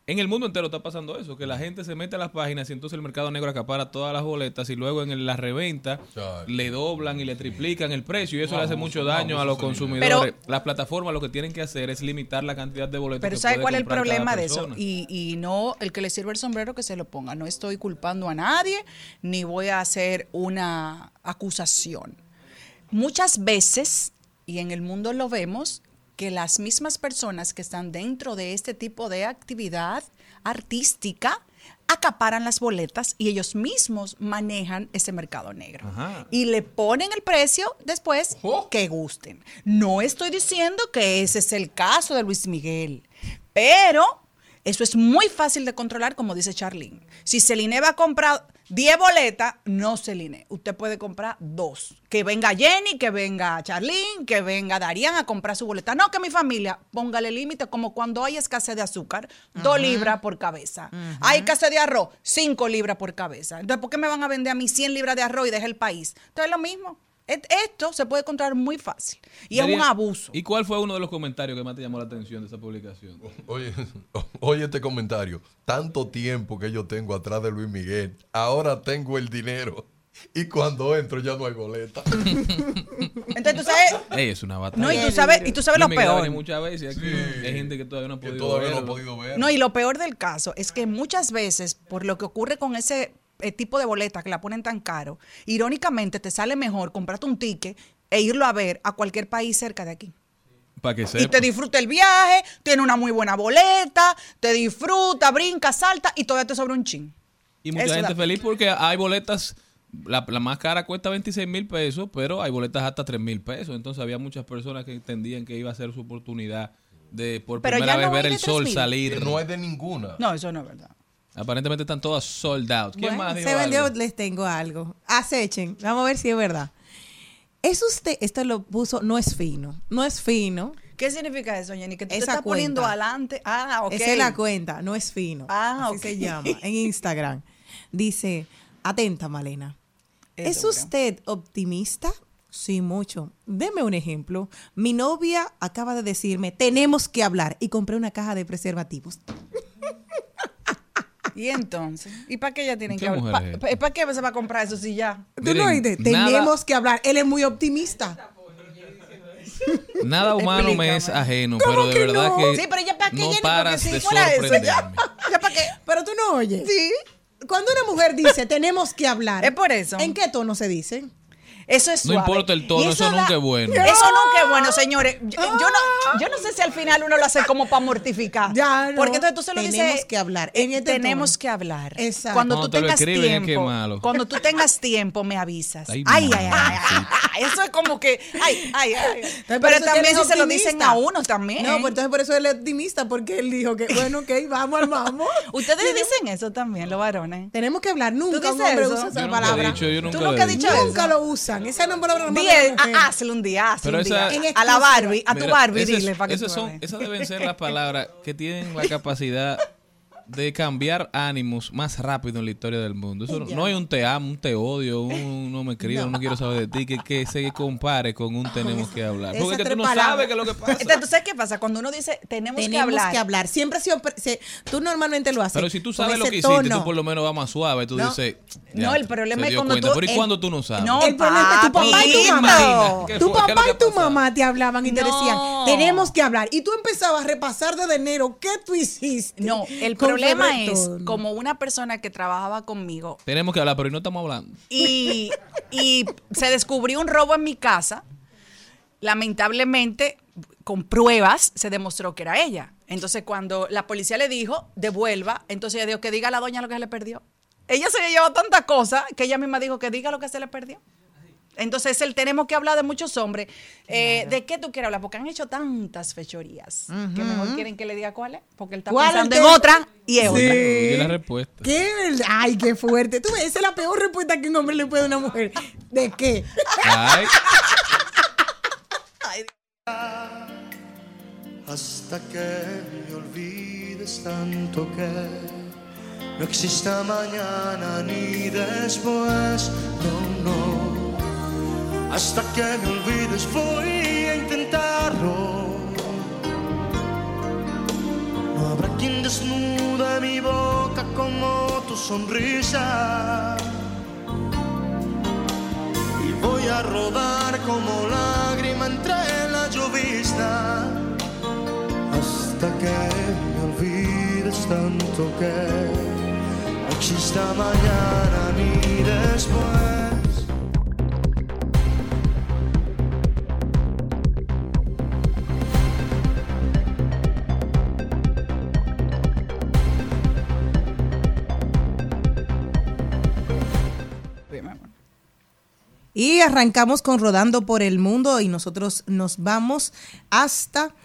en el mundo entero está pasando eso, que la gente se mete a las páginas y entonces el mercado negro acapara todas las boletas y luego en el- la reventa le doblan y le triplican el precio y eso le hace mucho daño a los consumidores. las plataformas lo que tienen que hacer es limitar la cantidad de boletos. Pero que ¿sabe puede cuál es el problema de eso? Y, y no el que le sirve el sombrero que se lo ponga. No estoy culpando a nadie ni voy a hacer una acusación. Muchas veces, y en el mundo lo vemos, que las mismas personas que están dentro de este tipo de actividad artística acaparan las boletas y ellos mismos manejan ese mercado negro. Ajá. Y le ponen el precio después que gusten. No estoy diciendo que ese es el caso de Luis Miguel, Pero eso es muy fácil de controlar, como dice Charlene. Si Celine va a comprar 10 boletas, no Celine. Usted puede comprar dos. Que venga Jenny, que venga Charlene, que venga Darían a comprar su boleta. No, que mi familia, póngale límite, como cuando hay escasez de azúcar, dos libras por cabeza. Hay escasez de arroz, cinco libras por cabeza. Entonces, ¿por qué me van a vender a mí 100 libras de arroz y deje el país? Entonces, es lo mismo. Esto se puede controlar muy fácil. Y es un abuso. ¿Y cuál fue uno de los comentarios que más te llamó la atención de esa publicación? Oye, oye este comentario. Tanto tiempo que yo tengo atrás de Luis Miguel, ahora tengo el dinero. Y cuando entro ya no hay boleta. Entonces, tú sabes, Ey, es una batalla. no, y tú sabes, y tú sabes lo ha peor. muchas veces aquí. Hay gente que todavía no ha Que podido todavía no verlo. podido ver. No, y lo peor del caso es que muchas veces, por lo que ocurre con ese eh, tipo de boleta que la ponen tan caro, irónicamente te sale mejor comprarte un ticket e irlo a ver a cualquier país cerca de aquí. Para que Y sepa. te disfruta el viaje, tiene una muy buena boleta, te disfruta, brinca, salta y todavía te sobra un chin. Y mucha Eso gente da- feliz porque hay boletas, la, la más cara cuesta 26 mil pesos, pero hay boletas hasta 3 mil pesos. Entonces había muchas personas que entendían que iba a ser su oportunidad de por Pero primera vez no ver el sol 3.000. salir. No hay de ninguna. No, eso no es verdad. Aparentemente están todas sold out. ¿Quién Bueno, más dijo se vendió, algo? les tengo algo. Acechen. Vamos a ver si es verdad. Es usted, esto lo puso, no es fino. No es fino. ¿Qué significa eso, Jenny? Que tú te estás poniendo adelante. Ah, ok. Esa es la cuenta, no es fino. Ah, Así ok. se llama en Instagram. Dice, atenta, Malena. ¿Es Eso, usted optimista? Sí, mucho. Deme un ejemplo. Mi novia acaba de decirme, tenemos que hablar y compré una caja de preservativos. Y entonces, ¿y para qué ella tienen ¿Qué que hablar? ¿Para esta? qué se va a comprar eso si ya? ¿Tú Miren, no oíste? nada- Tenemos que hablar. Él es muy optimista. Nada humano me es ajeno, ¿Cómo pero de que verdad no? que Sí, pero ya para qué, no Jenny, paras porque si de fuera eso, ya. sorprenderme. ¿Ya para qué? Pero tú no oyes. Sí. Cuando una mujer dice, tenemos que hablar. Es por eso. ¿En qué tono se dice? Eso es No suave. importa el tono, eso nunca es bueno. Eso nunca es bueno, señores. Yo, yo no, yo no sé si al final uno lo hace como para mortificar. Ya, no. Porque entonces tú se lo Tenemos dices. que hablar en este tenemos tono. que hablar. Exacto. Cuando Cuando tú te tengas escriben, es tiempo. que malo. Cuando tú tengas tiempo, me avisas. Ay, Ay, ay, ay, ay, Eso es como que. Ay, ay, ay. Entonces, Pero también si se lo dicen a uno también. No, pues entonces por eso él es optimista, porque él dijo que, bueno, ok, vamos al vamos. Ustedes dicen eso también, los varones. Tenemos que hablar. Nunca un dices hombre eso? usa esa palabra. dicho, yo nunca ¿Tú lo nunca has dicho. Nunca lo usan. Esa no es palabra hazle un día, hazle Pero un esa- día. En A la. Barbie, a tu Mira, Barbie, esas- dile para que esas, son, esas deben ser las palabras que tienen la capacidad de cambiar ánimos más rápido en la historia del mundo. Eso no, no hay un te amo, un te odio, un no me escribo, no. quiero saber de ti, que, que se compare con un tenemos que hablar. Porque es que tres tú no palabras. sabes qué es lo que pasa. Entonces, ¿tú sabes qué pasa? Cuando uno dice tenemos, Tenemos que hablar. que hablar. Siempre pre- se- tú normalmente lo haces. Pero si tú sabes lo que hiciste, tono. tú por lo menos vas más suave. Tú No. dices. No, el problema se es cuando cuenta. tú- Pero ¿y cuando tú no sabes? No, El problema es que tu papá y tu mamá, ¿Qué tu papá y tu mamá te hablaban y te decían, tenemos que hablar. Y tú empezabas a repasar desde enero qué tú hiciste. No, el con problema sobre es todo. como una persona que trabajaba conmigo Tenemos que hablar, pero hoy no estamos hablando. y, y se descubrió un robo en mi casa. Lamentablemente, con pruebas, se demostró que era ella. Entonces, cuando la policía le dijo, devuelva, entonces ella dijo que diga a la doña lo que se le perdió. Ella se le llevó tanta cosa que ella misma dijo que diga lo que se le perdió. Entonces, el tenemos que hablar de muchos hombres. Eh, ¿De qué tú quieres hablar? Porque han hecho tantas fechorías que mejor quieren que le diga cuál es. Porque él está ¿Cuál es pensando en otra y es Sí. otra. La respuesta. ¿Qué? Ay, qué fuerte. Tú ves, esa es la peor respuesta que un hombre le puede a una mujer. ¿De qué? Ay, hasta que me olvides tanto que no exista mañana ni después, no, no. Hasta que me olvides voy a intentarlo. No habrá quien desnude mi boca como tu sonrisa. Y voy a rodar como lágrima entre la llovizna hasta que me olvides tanto que no exista mañana ni después. Y arrancamos con Rodando por el Mundo y nosotros nos vamos hasta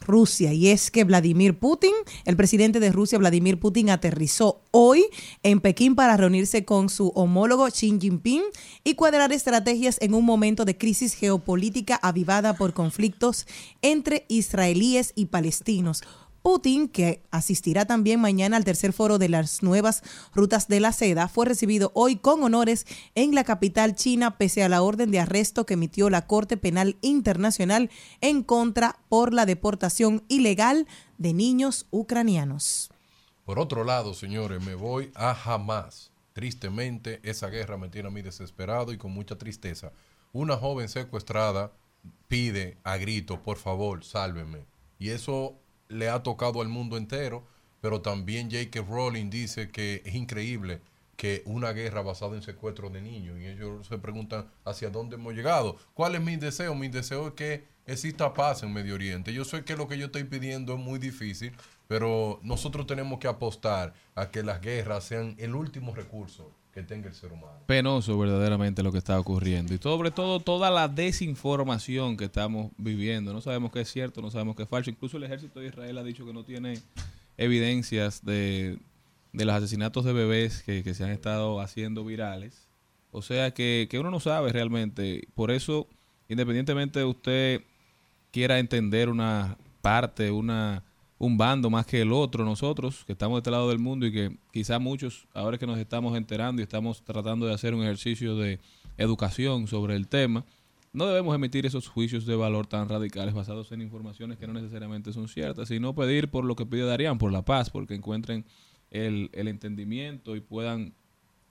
Rusia. Y es que Vladimir Putin, el presidente de Rusia, Vladimir Putin, aterrizó hoy en Pekín para reunirse con su homólogo Xi Jinping y cuadrar estrategias en un momento de crisis geopolítica avivada por conflictos entre israelíes y palestinos. Putin, que asistirá también mañana al tercer foro de las nuevas rutas de la seda, fue recibido hoy con honores en la capital china pese a la orden de arresto que emitió la Corte Penal Internacional en contra por la deportación ilegal de niños ucranianos. Por otro lado, señores, me voy a Hamas. Tristemente, esa guerra me tiene a mí desesperado y con mucha tristeza. Una joven secuestrada pide a gritos, por favor, sálvenme. Y eso le ha tocado al mundo entero, pero también J.K. Rowling dice que es increíble que una guerra basada en secuestro de niños y ellos se preguntan hacia dónde hemos llegado. ¿Cuál es mi deseo? Mi deseo es que exista paz en Medio Oriente. Yo sé que lo que yo estoy pidiendo es muy difícil, pero nosotros tenemos que apostar a que las guerras sean el último recurso que tenga el ser humano. Penoso verdaderamente lo que está ocurriendo y sobre todo toda la desinformación que estamos viviendo. No sabemos qué es cierto, no sabemos qué es falso. Incluso el ejército de Israel ha dicho que no tiene evidencias de, de los asesinatos de bebés que, que se han estado haciendo virales. O sea que, que uno no sabe realmente. Por eso, independientemente de usted quiera entender una parte, una un bando más que el otro, nosotros que estamos de este lado del mundo y que quizá muchos, ahora que nos estamos enterando y estamos tratando de hacer un ejercicio de educación sobre el tema, no debemos emitir esos juicios de valor tan radicales basados en informaciones que no necesariamente son ciertas, sino pedir por lo que pide Darían, por la paz, porque encuentren el, entendimiento y puedan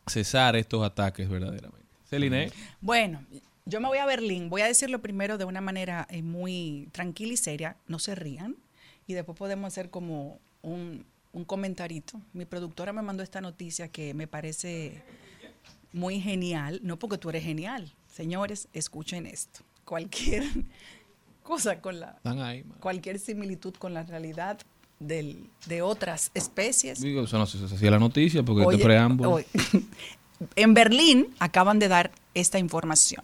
cesar estos ataques verdaderamente. Celine, Bueno, yo me voy a Berlín. Voy a decirlo primero de una manera eh, muy tranquila y seria. No se rían. Y después podemos hacer como un, un comentarito. Mi productora me mandó esta noticia que me parece muy genial. No porque tú eres genial. Señores, escuchen esto. Cualquier cosa con la... ahí. Cualquier similitud con la realidad del- de otras especies Digo, eso no se hacía la noticia porque Oye, este preámbulo. oye, en Berlín acaban de dar esta información.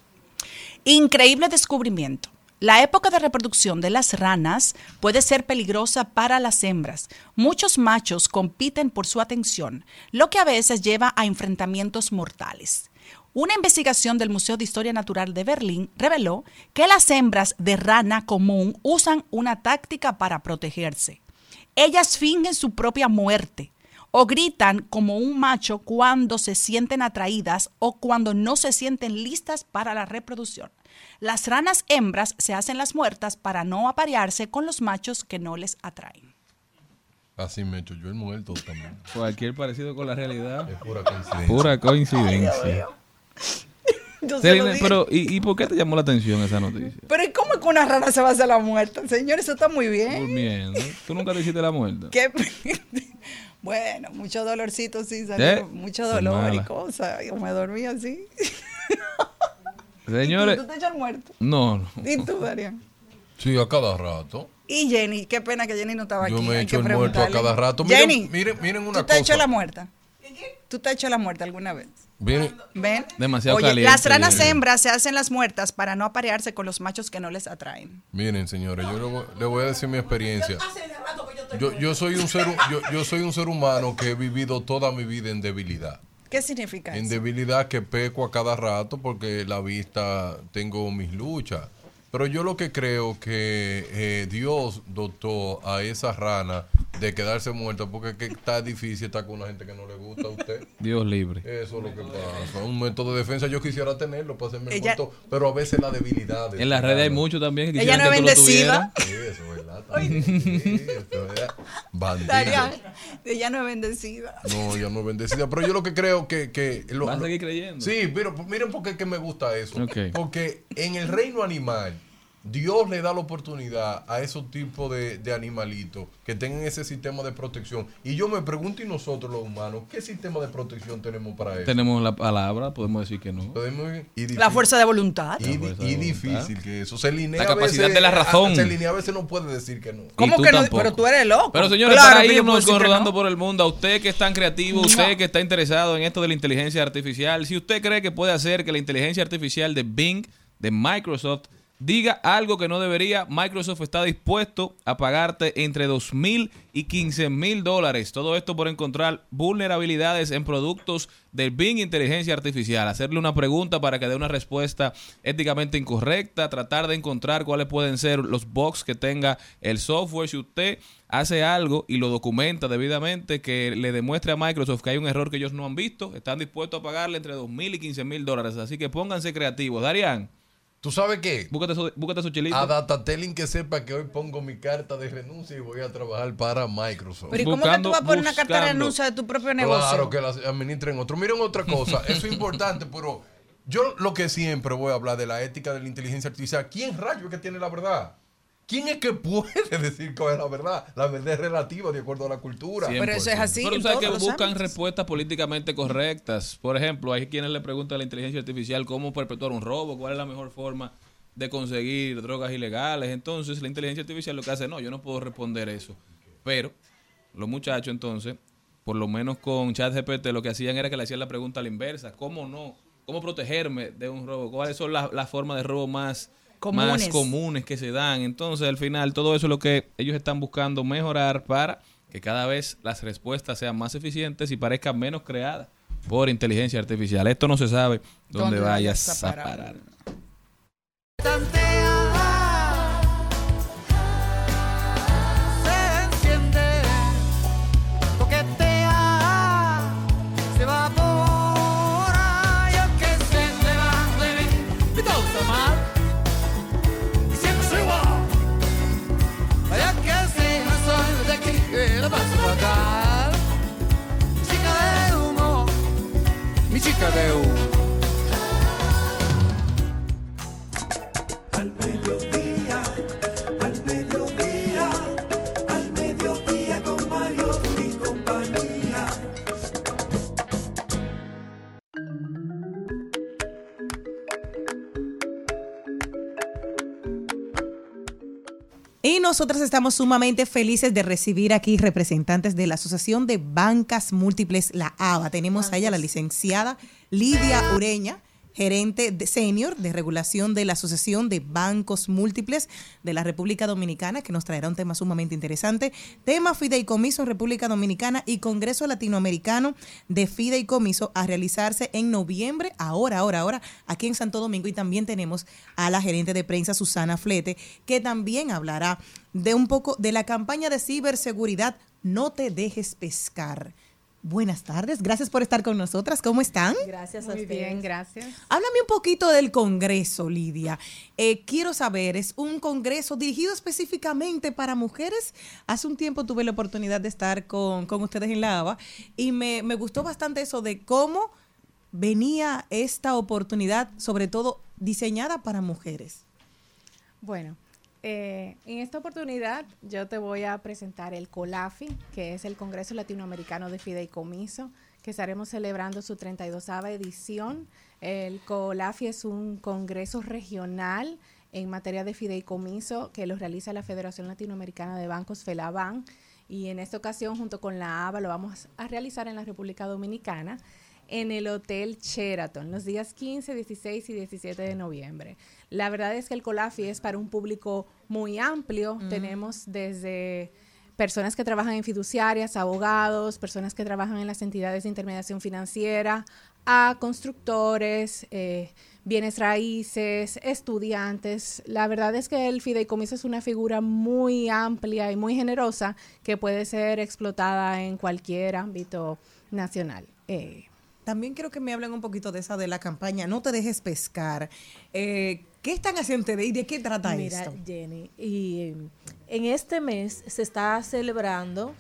Increíble descubrimiento. La época de reproducción de las ranas puede ser peligrosa para las hembras. Muchos machos compiten por su atención, lo que a veces lleva a enfrentamientos mortales. Una investigación del Museo de Historia Natural de Berlín reveló que las hembras de rana común usan una táctica para protegerse. Ellas fingen su propia muerte o gritan como un macho cuando se sienten atraídas o cuando no se sienten listas para la reproducción. Las ranas hembras se hacen las muertas para no aparearse con los machos que no les atraen. Así me echo yo el muerto también. Cualquier parecido con la realidad. Es pura coincidencia. Pura coincidencia. Pero ¿y, ¿y por qué te llamó la atención esa noticia? Pero ¿y cómo que una rana se va a hacer la muerta? Señor, eso está muy bien. Durmiendo. ¿Tú nunca te hiciste la muerta? ¿Qué? bueno, mucho dolorcito sí, ¿Eh? salió, mucho Son dolor y cosas. Yo me dormí así. Señores, ¿Tú, tú te echas muerto? no, no. ¿Y tú, Darian? Sí, a cada rato. Y Jenny, qué pena que Jenny no estaba Yo aquí. me hay echo que el muerto a cada rato. Miren, Jenny, miren, miren una ¿tú te has hecho la muerta? ¿Tú te has hecho la muerta alguna vez? ¿Ven? Demasiado Oye, caliente, las ranas hembras se hacen las muertas para no aparearse con los machos que no les atraen. miren, señores, yo le voy, le voy a decir mi experiencia. Yo, yo soy un ser, yo, yo soy un ser humano que he vivido toda mi vida en debilidad. ¿Qué significa En eso? debilidad que peco a cada rato porque la vista tengo mis luchas. Pero yo lo que creo que eh, Dios dotó a esa rana de quedarse muerta porque es que está difícil estar con una gente que no le gusta a usted. Dios libre. Eso es lo que pasa. Un método de defensa yo quisiera tenerlo para hacerme el Ella- muerto, pero a veces la debilidad. de En las redes hay rana. muchos también que Ella no es bendecida. Sí, eso es verdad. también. Sí, ella no es bendecida. No, ya no es bendecida. Pero yo lo que creo que... que lo- Vas a seguir creyendo. Sí, pero miren por qué es que me gusta eso. Porque en el reino animal, Dios le da la oportunidad a esos tipos de, de animalitos que tengan ese sistema de protección. Y yo me pregunto, ¿y nosotros los humanos, qué sistema de protección tenemos para eso? Tenemos la palabra, podemos decir que no. Podemos- y La fuerza de voluntad. Y, La fuerza y de voluntad. difícil que eso. Celine La a capacidad veces- de la razón. a- Celine a veces no puede decir que no. ¿Cómo que no? Pero tú eres loco. Pero señores, Claro para irnos con rodando no. por el mundo, a usted que es tan creativo, usted que está interesado en esto de la inteligencia artificial, si usted cree que puede hacer que la inteligencia artificial de Bing, de Microsoft, diga algo que no debería, Microsoft está dispuesto a pagarte entre 2 mil y 15 mil dólares. Todo esto por encontrar vulnerabilidades en productos del Bing Inteligencia Artificial. Hacerle una pregunta para que dé una respuesta éticamente incorrecta. Tratar de encontrar cuáles pueden ser los bugs que tenga el software. Si usted hace algo y lo documenta debidamente, que le demuestre a Microsoft que hay un error que ellos no han visto, están dispuestos a pagarle entre 2 mil y 15 mil dólares. Así que pónganse creativos. Darían. ¿Tú sabes qué? Búscate su, búscate su chilito. A Datatelling que sepa que hoy pongo mi carta de renuncia y voy a trabajar para Microsoft. Pero ¿y cómo que tú vas a poner una carta de renuncia de tu propio negocio? Claro, que la administren otro. Miren otra cosa, eso es importante, pero yo lo que siempre voy a hablar de la ética de la inteligencia artificial. ¿Quién rayo es que tiene la verdad? ¿Quién es que puede decir cuál es la verdad? La verdad es relativa de acuerdo a la cultura. Pero eso es así. Pero sabes que buscan ámbitos. respuestas políticamente correctas. Por ejemplo, hay quienes le preguntan a la inteligencia artificial cómo perpetuar un robo, cuál es la mejor forma de conseguir drogas ilegales. Entonces, la inteligencia artificial lo que hace, no, yo no puedo responder eso. Pero los muchachos entonces, por lo menos con ChatGPT, lo que hacían era que le hacían la pregunta a la inversa. ¿Cómo no? ¿Cómo protegerme de un robo? ¿Cuáles son las las formas de robo más Comunes. más comunes que se dan? Entonces, al final, todo eso es lo que ellos están buscando mejorar para que cada vez las respuestas sean más eficientes y parezcan menos creadas por inteligencia artificial. Esto no se sabe dónde, ¿Dónde vayas a a parar. parar? Mi chica Y nosotros estamos sumamente felices de recibir aquí representantes de la Asociación de Bancas Múltiples, la ABA. Tenemos a ella la licenciada Lidia Ureña, gerente senior de regulación de la Asociación de Bancos Múltiples de la República Dominicana, que nos traerá un tema sumamente interesante. Tema Fideicomiso en República Dominicana y Congreso Latinoamericano de Fideicomiso a realizarse en noviembre, ahora, ahora, ahora, aquí en Santo Domingo. Y también tenemos a la gerente de prensa, Susana Flete, que también hablará de un poco de la campaña de ciberseguridad No te dejes pescar. Buenas tardes, gracias por estar con nosotras. ¿Cómo están? Gracias a Muy ustedes. bien, gracias. Háblame un poquito del Congreso, Lidia. Eh, quiero saber, ¿es un Congreso dirigido específicamente para mujeres? Hace un tiempo tuve la oportunidad de estar con, con ustedes en la ABA y me, me gustó bastante eso de cómo venía esta oportunidad, sobre todo diseñada para mujeres. Bueno, eh, en esta oportunidad yo te voy a presentar el COLAFI, que es el Congreso Latinoamericano de Fideicomiso, que estaremos celebrando su 32 edición. El COLAFI es un congreso regional en materia de fideicomiso que lo realiza la Federación Latinoamericana de Bancos, FELABAN, y en esta ocasión junto con la ABA lo vamos a realizar en la República Dominicana en el Hotel Sheraton los días 15, 16 y 17 de noviembre. La verdad es que el Colafi es para un público muy amplio. Tenemos desde personas que trabajan en fiduciarias, abogados, personas que trabajan en las entidades de intermediación financiera, a constructores, eh, bienes raíces, estudiantes. La verdad es que el fideicomiso es una figura muy amplia y muy generosa que puede ser explotada en cualquier ámbito nacional. Eh, También quiero que me hablen un poquito de esa de la campaña No te dejes pescar. Eh, ¿Qué están haciendo y de qué trata Mira, esto? Jenny, y eh, en este mes se está celebrando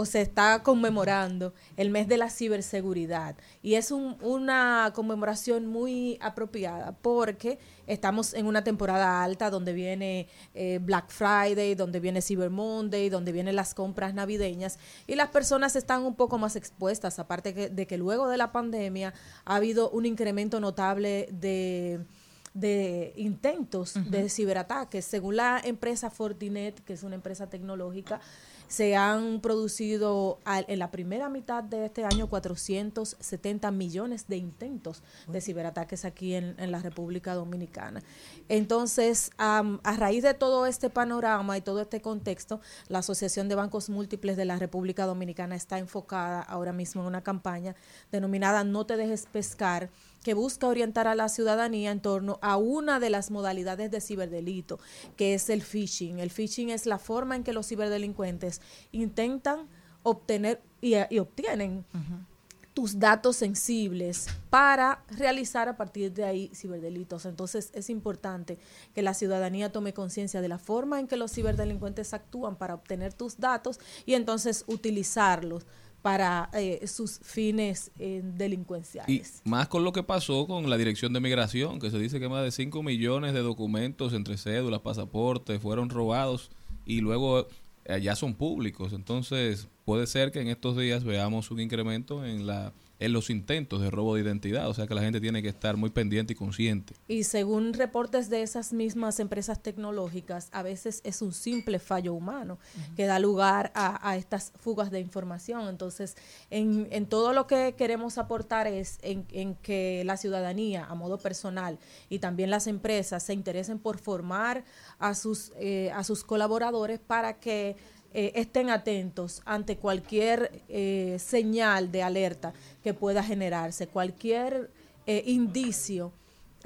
o se está conmemorando el mes de la ciberseguridad y es un- una conmemoración muy apropiada porque estamos en una temporada alta donde viene eh, Black Friday, donde viene Cyber Monday, donde vienen las compras navideñas y las personas están un poco más expuestas, aparte que- de que luego de la pandemia ha habido un incremento notable de de intentos de ciberataques. Según la empresa Fortinet, que es una empresa tecnológica, Se han producido al- en la primera mitad de este año 470 millones de intentos de ciberataques aquí en, en la República Dominicana. Entonces, am, a raíz de todo este panorama y todo este contexto, la Asociación de Bancos Múltiples de la República Dominicana está enfocada ahora mismo en una campaña denominada No te dejes pescar, que busca orientar a la ciudadanía en torno a una de las modalidades de ciberdelito, que es el phishing. El phishing es la forma en que los ciberdelincuentes intentan obtener y, y obtienen tus datos sensibles para realizar a partir de ahí ciberdelitos. Entonces es importante que la ciudadanía tome conciencia de la forma en que los ciberdelincuentes actúan para obtener tus datos y entonces utilizarlos para eh, sus fines eh, Y delincuenciales. más con lo que pasó con la Dirección de Migración, que se dice que más de 5 millones de documentos entre cédulas, pasaportes, fueron robados y luego eh, ya son públicos. Entonces puede ser que en estos días veamos un incremento en la en los intentos de robo de identidad. O sea que la gente tiene que estar muy pendiente y consciente. Y según reportes de esas mismas empresas tecnológicas, a veces es un simple fallo humano que da lugar a, a estas fugas de información. Entonces, en, en todo lo que queremos aportar es en, en que la ciudadanía, a modo personal, y también las empresas se interesen por formar a sus, eh, a sus colaboradores para que eh, estén atentos ante cualquier eh, señal de alerta que pueda generarse, cualquier eh, indicio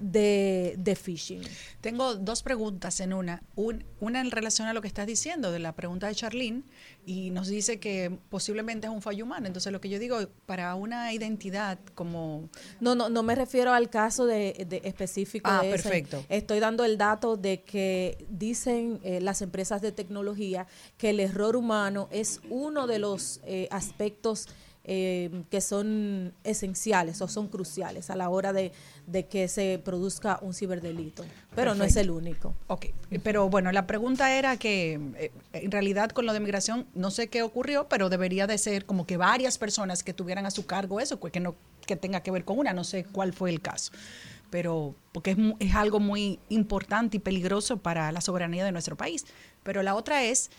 de, de phishing. Tengo dos preguntas en una. Un- una en relación a lo que estás diciendo, de la pregunta de Charlene, y nos dice que posiblemente es un fallo humano. Entonces, lo que yo digo, para una identidad como... No, no, no me refiero al caso de, de específico. Ah, de ese. perfecto. Estoy dando el dato de que dicen eh, las empresas de tecnología que el error humano es uno de los eh, aspectos eh, que son esenciales o son cruciales a la hora de, de que se produzca un ciberdelito. Pero no es el único. Ok, pero bueno, la pregunta era que eh, en realidad con lo de migración no sé qué ocurrió, pero debería de ser como que varias personas que tuvieran a su cargo eso, pues, que no que tenga que ver con una, no sé cuál fue el caso. Pero porque es, es algo muy importante y peligroso para la soberanía de nuestro país. Pero la otra es,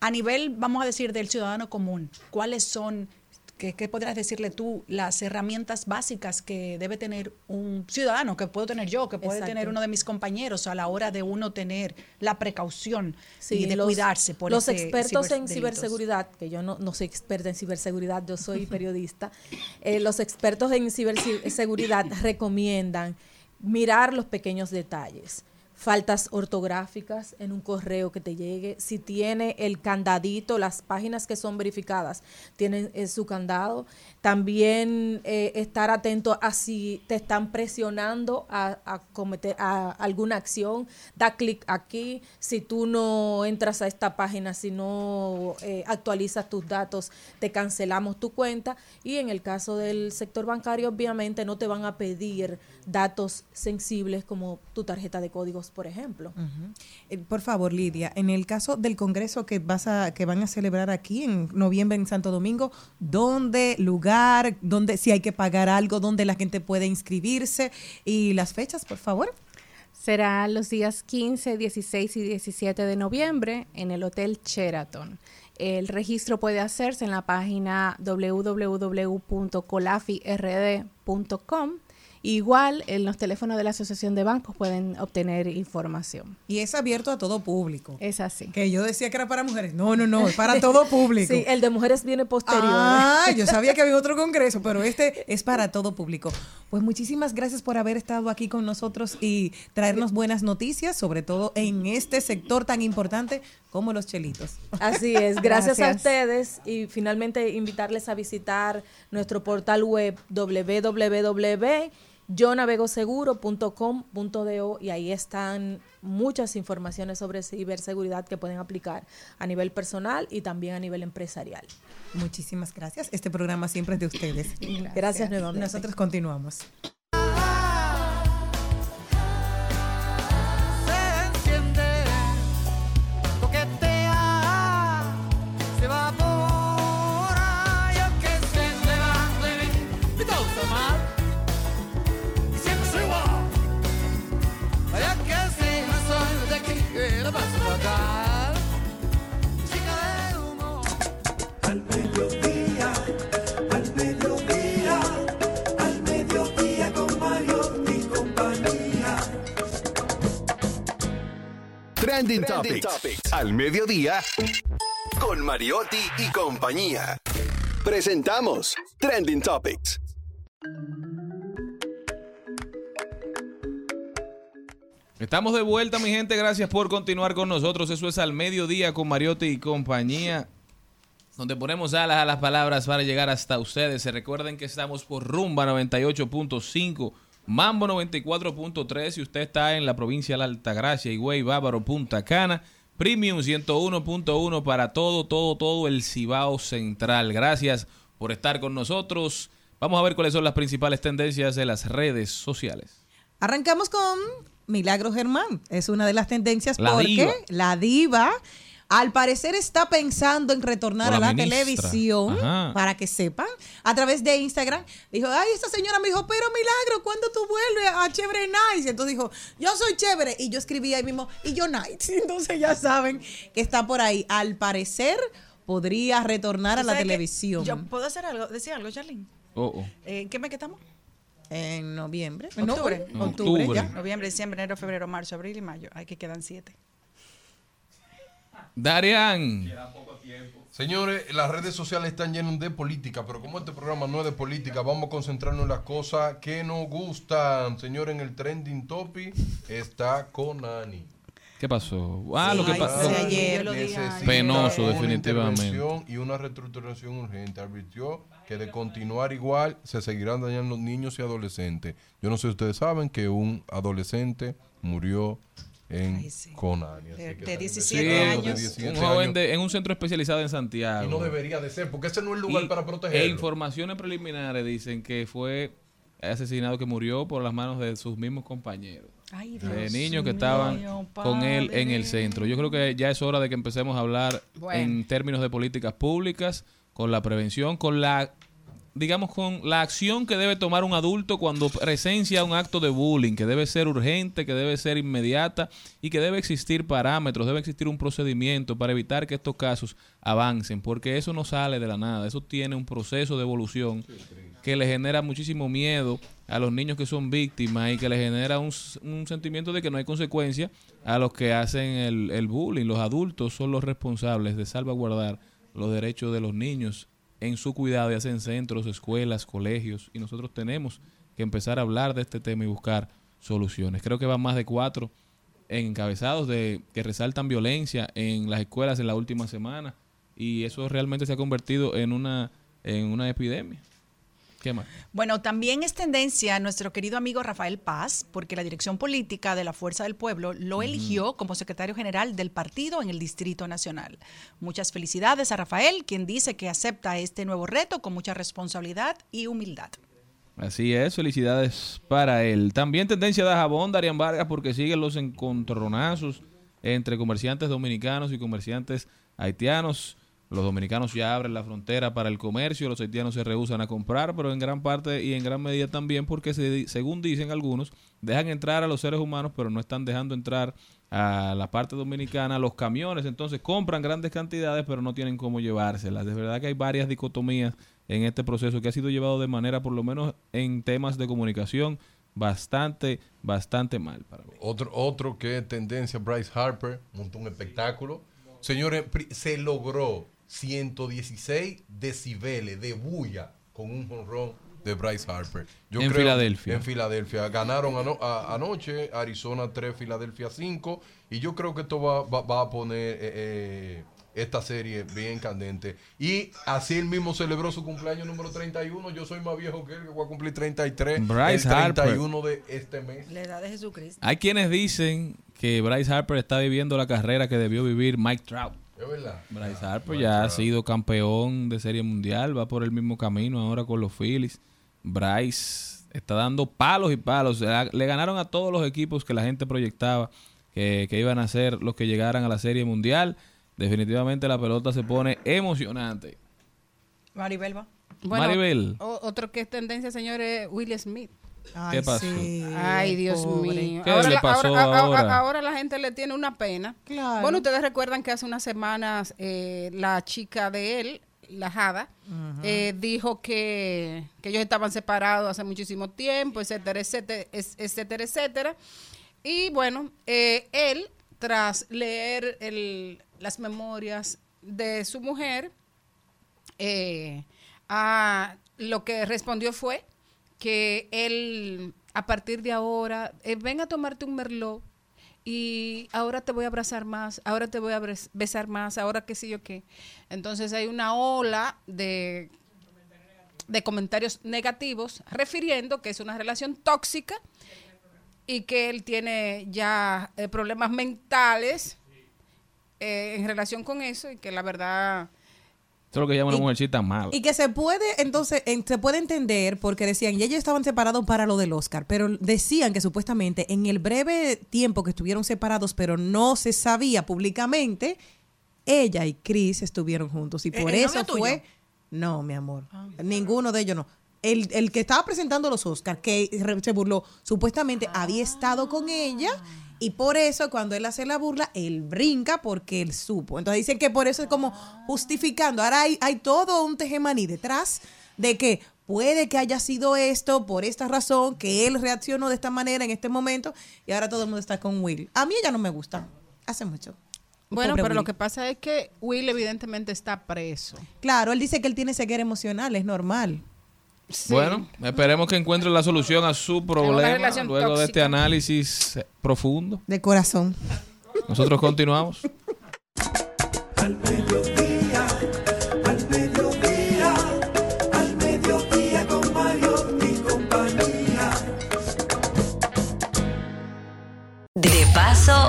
a nivel, vamos a decir, del ciudadano común, ¿cuáles son, qué, qué podrías decirle tú, las herramientas básicas que debe tener un ciudadano, que puedo tener yo, que puede Exacto. tener uno de mis compañeros a la hora de uno tener la precaución Sí, y de los- cuidarse por los ese expertos en ciberseguridad, que yo no, no soy experta en ciberseguridad, yo soy periodista, eh, los expertos en ciberseguridad recomiendan mirar los pequeños detalles. Faltas ortográficas en un correo que te llegue, si tiene el candadito, las páginas que son verificadas tienen eh, su candado. También eh, estar atento a si te están presionando a, cometer a alguna acción, da clic aquí. Si tú no entras a esta página, si no eh, actualizas tus datos, te cancelamos tu cuenta. Y en el caso del sector bancario, obviamente no te van a pedir datos sensibles como tu tarjeta de códigos, por ejemplo. Eh, Por favor, Lidia, en el caso del congreso que vas a que van a celebrar aquí en noviembre en Santo Domingo, ¿dónde lugar, dónde si hay que pagar algo, dónde la gente puede inscribirse y las fechas, por favor? Será los días 15, 16 y 17 de noviembre en el Hotel Sheraton. El registro puede hacerse en la página www.colafird.com. Igual en los teléfonos de la Asociación de Bancos pueden obtener información. Y es abierto a todo público. Es así. Que yo decía que era para mujeres. No, no, no, es para todo público. Sí, el de mujeres viene posterior. Ah, yo sabía que había otro congreso, pero este es para todo público. Pues muchísimas gracias por haber estado aquí con nosotros y traernos buenas noticias, sobre todo en este sector tan importante como los chelitos. Así es, gracias, a Gracias. ustedes y finalmente invitarles a visitar nuestro portal web www.yonavegoseguro.com.do y ahí están muchas informaciones sobre ciberseguridad que pueden aplicar a nivel personal y también a nivel empresarial. Muchísimas gracias. Este programa siempre es de ustedes. Gracias, nuevamente. Nosotros continuamos. Trending, Topics. Al mediodía. Con Mariotti y compañía. Presentamos Trending Topics. Estamos de vuelta, mi gente. Gracias por continuar con nosotros. Eso es al mediodía con Mariotti y compañía. Donde ponemos alas a las palabras para llegar hasta ustedes. Se recuerden que estamos por Rumba 98.5, Mambo 94.3. Si usted está en la provincia de la Altagracia, Higüey, Bávaro, Punta Cana, Premium 101.1 para todo, todo, todo el Cibao Central. Gracias por estar con nosotros. Vamos a ver cuáles son las principales tendencias de las redes sociales. Arrancamos con Milagro Germán. Es una de las tendencias La porque diva. la diva al parecer está pensando en retornar a la ministra. televisión, Ajá. para que sepan, a través de Instagram. Dijo, ay, esta señora me dijo, pero Milagro, ¿cuándo tú vuelves a Chévere Nights? Entonces dijo, yo soy chévere. Y yo escribí ahí mismo, y yo Nights. Entonces ya saben que está por ahí. Al parecer podría retornar a ¿Tú la televisión. Yo puedo hacer algo, decir algo, Charlene. Oh, oh. Eh, ¿En qué mes que estamos? En noviembre. Octubre. En octubre. ya. Noviembre, diciembre, enero, febrero, marzo, abril y mayo. Hay que quedan siete. Darian. Señores, las redes sociales están llenas de política, pero como este programa no es de política, vamos a concentrarnos en las cosas que nos gustan. Señores, en el trending topic está Conani. ¿Qué pasó? Ah, lo que pasó. Penoso, una definitivamente. intervención Y una reestructuración urgente. Advirtió que de continuar igual se seguirán dañando los niños y adolescentes. Yo no sé si ustedes saben que un adolescente murió en Ay, sí. Conani. Así De- que de están 17 niños de años. 17 Un joven de- en un centro especializado en Santiago. Y no debería de ser, porque ese no es el lugar Y- para E protegerlo. informaciones preliminares dicen que fue asesinado, que murió por las manos de sus mismos compañeros. Ay, De Dios niños que mío, estaban con él en el centro. Yo creo que ya es hora de que empecemos a hablar Bueno. en términos de políticas públicas, con la prevención, con la digamos con la acción que debe tomar un adulto cuando presencia un acto de bullying, que debe ser urgente, que debe ser inmediata y que debe existir parámetros, debe existir un procedimiento para evitar que estos casos avancen, porque eso no sale de la nada, eso tiene un proceso de evolución que le genera muchísimo miedo a los niños que son víctimas y que le genera un, un sentimiento de que no hay consecuencia a los que hacen el, el bullying. Los adultos son los responsables de salvaguardar los derechos de los niños en su cuidado, ya sea en centros, escuelas, colegios, y nosotros tenemos que empezar a hablar de este tema y buscar soluciones. Creo que van más de cuatro encabezados de que resaltan violencia en las escuelas en la última semana y eso realmente se ha convertido en una en una epidemia. ¿Qué más? Bueno, también es tendencia nuestro querido amigo Rafael Paz, porque la dirección política de la Fuerza del Pueblo lo eligió como secretario general del partido en el Distrito Nacional. Muchas felicidades a Rafael, quien dice que acepta este nuevo reto con mucha responsabilidad y humildad. Así es, felicidades para él. También tendencia de jabón, Darian Vargas, porque siguen los encontronazos entre comerciantes dominicanos y comerciantes haitianos. Los dominicanos ya abren la frontera para el comercio, los haitianos se rehusan a comprar, pero en gran parte y en gran medida también porque, se- según dicen algunos, dejan entrar a los seres humanos, pero no están dejando entrar a la parte dominicana los camiones. Entonces compran grandes cantidades, pero no tienen cómo llevárselas. De verdad que hay varias dicotomías en este proceso que ha sido llevado de manera, por lo menos en temas de comunicación, bastante, bastante mal para mí. Otro, otro que tendencia, Bryce Harper, montó un espectáculo. Señores, se logró 116 decibeles de bulla con un jonrón de Bryce Harper. En Filadelfia. En Filadelfia. Ganaron ano- a- anoche, Arizona 3, Filadelfia 5. Y yo creo que esto va, va- va a poner eh, eh, esta serie bien candente. Y así él mismo celebró su cumpleaños número 31. Yo soy más viejo que él, que voy a cumplir 33. Bryce el Harper. 31 de este mes. La edad de Jesucristo. Hay quienes dicen que Bryce Harper está viviendo la carrera que debió vivir Mike Trout. Es verdad. Bryce Harper ya ha sido campeón de Serie Mundial, va por el mismo camino ahora con los Phillies. Bryce está dando palos y palos. Le ganaron a todos los equipos que la gente proyectaba que, que iban a ser los que llegaran a la Serie Mundial. Definitivamente la pelota se pone emocionante. Maribel va. Maribel. o- otro que es tendencia, señores, es Will Smith. ¿Qué pasó? Ay, Dios pobre. mío. ¿Qué ahora, le la- pasó ahora, a- a- ahora? ahora la gente le tiene una pena. Claro. Bueno, ustedes recuerdan que hace unas semanas eh, la chica de él, la Jada, eh, dijo que, que ellos estaban separados hace muchísimo tiempo, etcétera, etcétera, etcétera, etcétera. Y bueno, eh, él tras leer el- las memorias de su mujer, eh, a- lo que respondió fue que él, a partir de ahora, eh, ven a tomarte un merlot y ahora te voy a abrazar más, ahora te voy a besar más, ahora qué sé yo qué. Entonces hay una ola de, de comentarios negativos refiriendo que es una relación tóxica y que él tiene ya eh, problemas mentales eh, en relación con eso y que la verdad... Eso es lo que llama una mujercita mala. Y que se puede, entonces, en- se puede entender porque decían, y ellos estaban separados para lo del Oscar, pero decían que supuestamente en el breve tiempo que estuvieron separados, pero no se sabía públicamente, ella y Chris estuvieron juntos. Y ¿El- por el eso tuyo? fue... No, mi amor. Ninguno de ellos no. El, el que estaba presentando los Oscars, que se burló, supuestamente había estado con ella y por eso cuando él hace la burla, él brinca porque él supo. Entonces dicen que por eso es como justificando. Ahora hay, hay todo un tejemaní detrás de que puede que haya sido esto por esta razón, que él reaccionó de esta manera en este momento y ahora todo el mundo está con Will. A mí ella no me gusta. Hace mucho. Bueno, pero lo que pasa es que Will evidentemente está preso. Claro, él dice que él tiene ceguera emocional, es normal. Bueno, esperemos que encuentre la solución a su problema luego de este análisis profundo. De corazón. Nosotros continuamos. Al mediodía, al mediodía, al mediodía con Mario y compañía. De paso,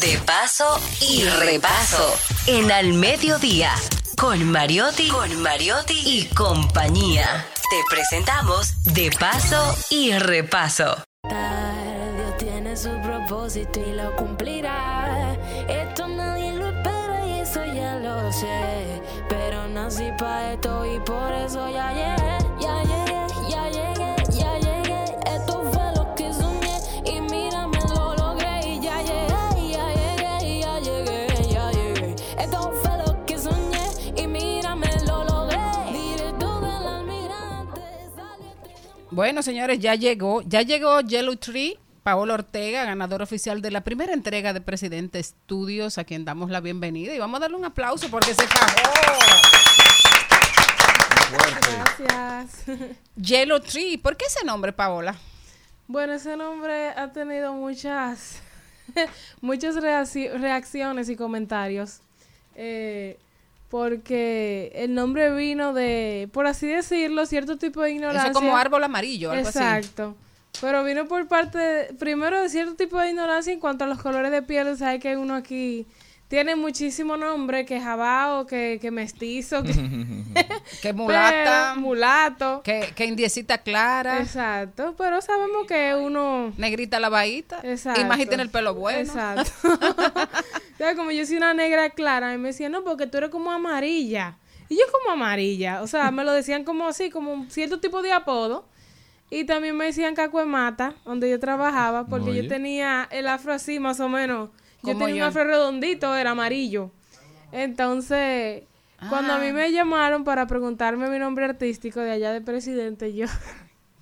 de paso y repaso. En Al Mediodía, con Mariotti, con Mariotti y compañía. Te presentamos De paso y repaso. Dios tiene su propósito y lo cumplirá. Esto nadie lo espera y eso ya lo sé. Pero nací para esto y por eso ya llegué, Bueno, señores, ya llegó, ya llegó Yellow Tree, Paola Ortega, ganador oficial de la primera entrega de Presidente Estudios, a quien damos la bienvenida y vamos a darle un aplauso porque se fajó. Gracias. Yellow Tree, ¿por qué ese nombre, Paola? Bueno, ese nombre ha tenido muchas, muchas reacci- reacciones y comentarios. eh, porque el nombre vino de, por así decirlo, cierto tipo de ignorancia. Eso es como árbol amarillo, algo así. Exacto. Pero vino por parte, de- primero, de cierto tipo de ignorancia en cuanto a los colores de piel. Sabes que uno aquí tiene muchísimo nombre, que jabao, que, que mestizo, que, que mulata, pero- mulato. que, que indiecita clara. Exacto, pero sabemos que uno... Negrita lavadita. Exacto. Y más y tiene el pelo bueno. Exacto. O sea, como yo soy una negra clara, y me decían, no, porque tú eres como amarilla. Y yo como amarilla. O sea, me lo decían como así, como un cierto tipo de apodo. Y también me decían cacuemata, donde yo trabajaba, porque Oye. yo tenía el afro así, más o menos. Yo tenía yo. un afro redondito, era amarillo. Entonces, cuando a mí Ah. me llamaron para preguntarme mi nombre artístico de allá de presidente, yo...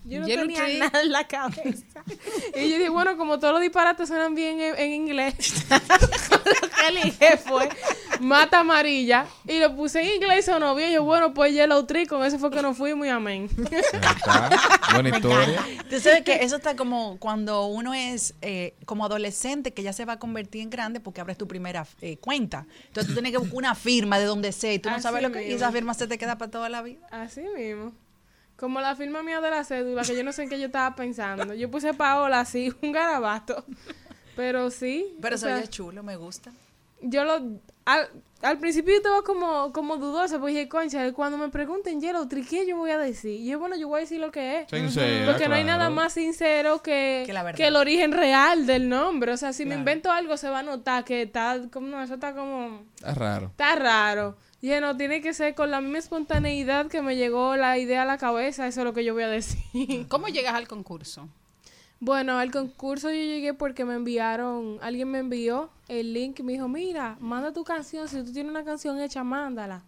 Yo no Yellow tenía Tree. nada en la cabeza. y yo dije, bueno, como todos los disparates suenan bien en, en inglés, lo que elige fue mata amarilla. Y lo puse en inglés y sonó bien. Yo, bueno, pues Yellow Tree, con eso fue que nos fuimos y amén. Buena historia. Tú sabes que eso está como cuando uno es eh, como adolescente que ya se va a convertir en grande porque abres tu primera eh, cuenta. Entonces tú tienes que buscar una firma de donde sea y tú no Así sabes lo que... Y mismo. esa firma se te queda para toda la vida. Así mismo. Como la firma mía de la cédula, que yo no sé en qué yo estaba pensando. Yo puse Paola así, un garabato. Pero sí. Pero eso sea, ya es chulo, me gusta. yo lo al, al principio yo estaba como, como dudosa, porque dije, concha, cuando me pregunten Yellow Tree, ¿qué yo voy a decir? Y yo, bueno, yo voy a decir lo que es. Sincera, porque no hay nada más sincero que, Que la verdad. que el origen real del nombre. O sea, si me invento algo, se va a notar que está, como, no, eso está como, Está raro. está raro. Dije, no, tiene que ser con la misma espontaneidad que me llegó la idea a la cabeza, eso es lo que yo voy a decir. ¿Cómo llegas al concurso? Bueno, al concurso yo llegué porque me enviaron, alguien me envió el link y me dijo, mira, manda tu canción, si tú tienes una canción hecha, mándala.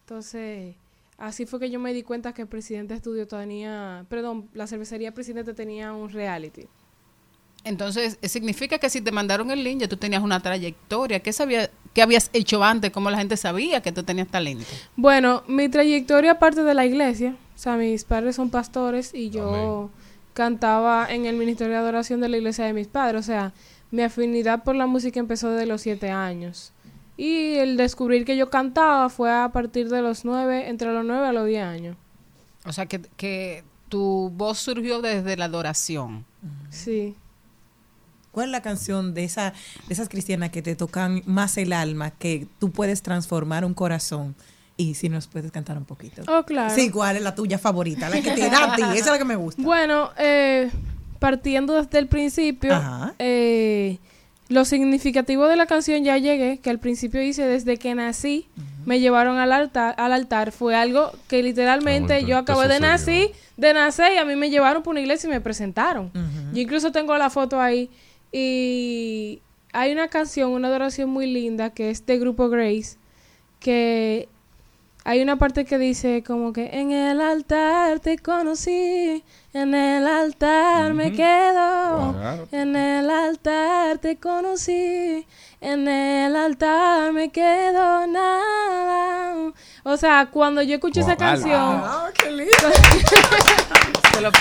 Entonces, así fue que yo me di cuenta que el Presidente Estudio tenía, perdón, la cervecería Presidente tenía un reality. Entonces, eh, significa que si te mandaron el link, ya tú tenías una trayectoria. ¿Qué, sabía, ¿Qué habías hecho antes? ¿Cómo la gente sabía que tú tenías talento? Bueno, mi trayectoria parte de la iglesia. O sea, mis padres son pastores y yo cantaba en el ministerio de adoración de la iglesia de mis padres. O sea, mi afinidad por la música empezó desde los siete años. Y el descubrir que yo cantaba fue a partir de los nueve, entre los nueve a los diez años. O sea, que, que tu voz surgió desde la adoración. Sí. ¿Cuál es la canción de, esa, de esas cristianas que te tocan más el alma, que tú puedes transformar un corazón? Y si nos puedes cantar un poquito. Oh, claro. Sí, ¿cuál es la tuya favorita? La que te da a ti, esa es la que me gusta. Bueno, eh, partiendo desde el principio, Ajá. eh, lo significativo de la canción ya llegué, que al principio dice desde que nací, me llevaron al altar, al altar. Fue algo que literalmente yo acabé de nacer, de nacer y a mí me llevaron por una iglesia y me presentaron. Yo incluso tengo la foto ahí y hay una canción, una adoración muy linda que es de grupo Grace, que hay una parte que dice como que en el altar te conocí, en el altar me quedo, Claro. en el altar te conocí, en el altar me quedo nada. O sea, cuando yo escucho esa canción, Ah, qué lindo. la,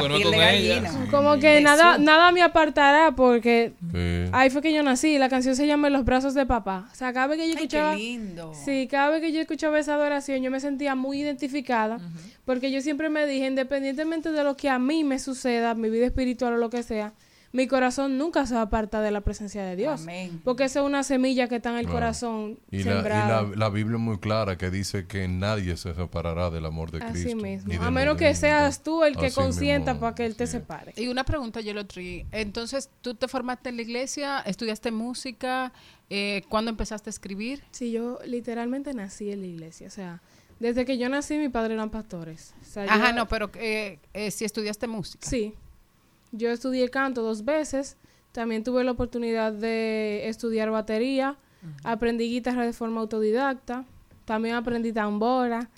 piel de gallina. como que nada, nada me apartará porque Sí. ahí fue que yo nací. La canción se llama los brazos de papá. O sea, cada vez que yo Ay, qué escuchaba. lindo. Sí, cada vez que yo escuchaba esa adoración, yo me sentía muy identificada. Porque yo siempre me dije, independientemente de lo que a mí me suceda, mi vida espiritual o lo que sea, mi corazón nunca se aparta de la presencia de Dios. Amén. Porque esa es una semilla que está en el Claro. corazón Y, la, y sembrada. la, la Biblia es muy clara que dice que nadie se separará del amor de Así Cristo. mismo. A menos que seas tú el que Así consienta mismo. para que Él te separe. Y una pregunta, Yelotri. Entonces, ¿tú te formaste en la iglesia? ¿Estudiaste música? Eh, ¿Cuándo empezaste a escribir? Sí, yo literalmente nací en la iglesia. O sea, desde que yo nací, mi padre eran pastores. O sea, Ajá, yo- no, pero eh, eh, si estudiaste música. Sí. Yo estudié canto dos veces. También tuve la oportunidad de estudiar batería. Aprendí guitarra de forma autodidacta. También aprendí tambora.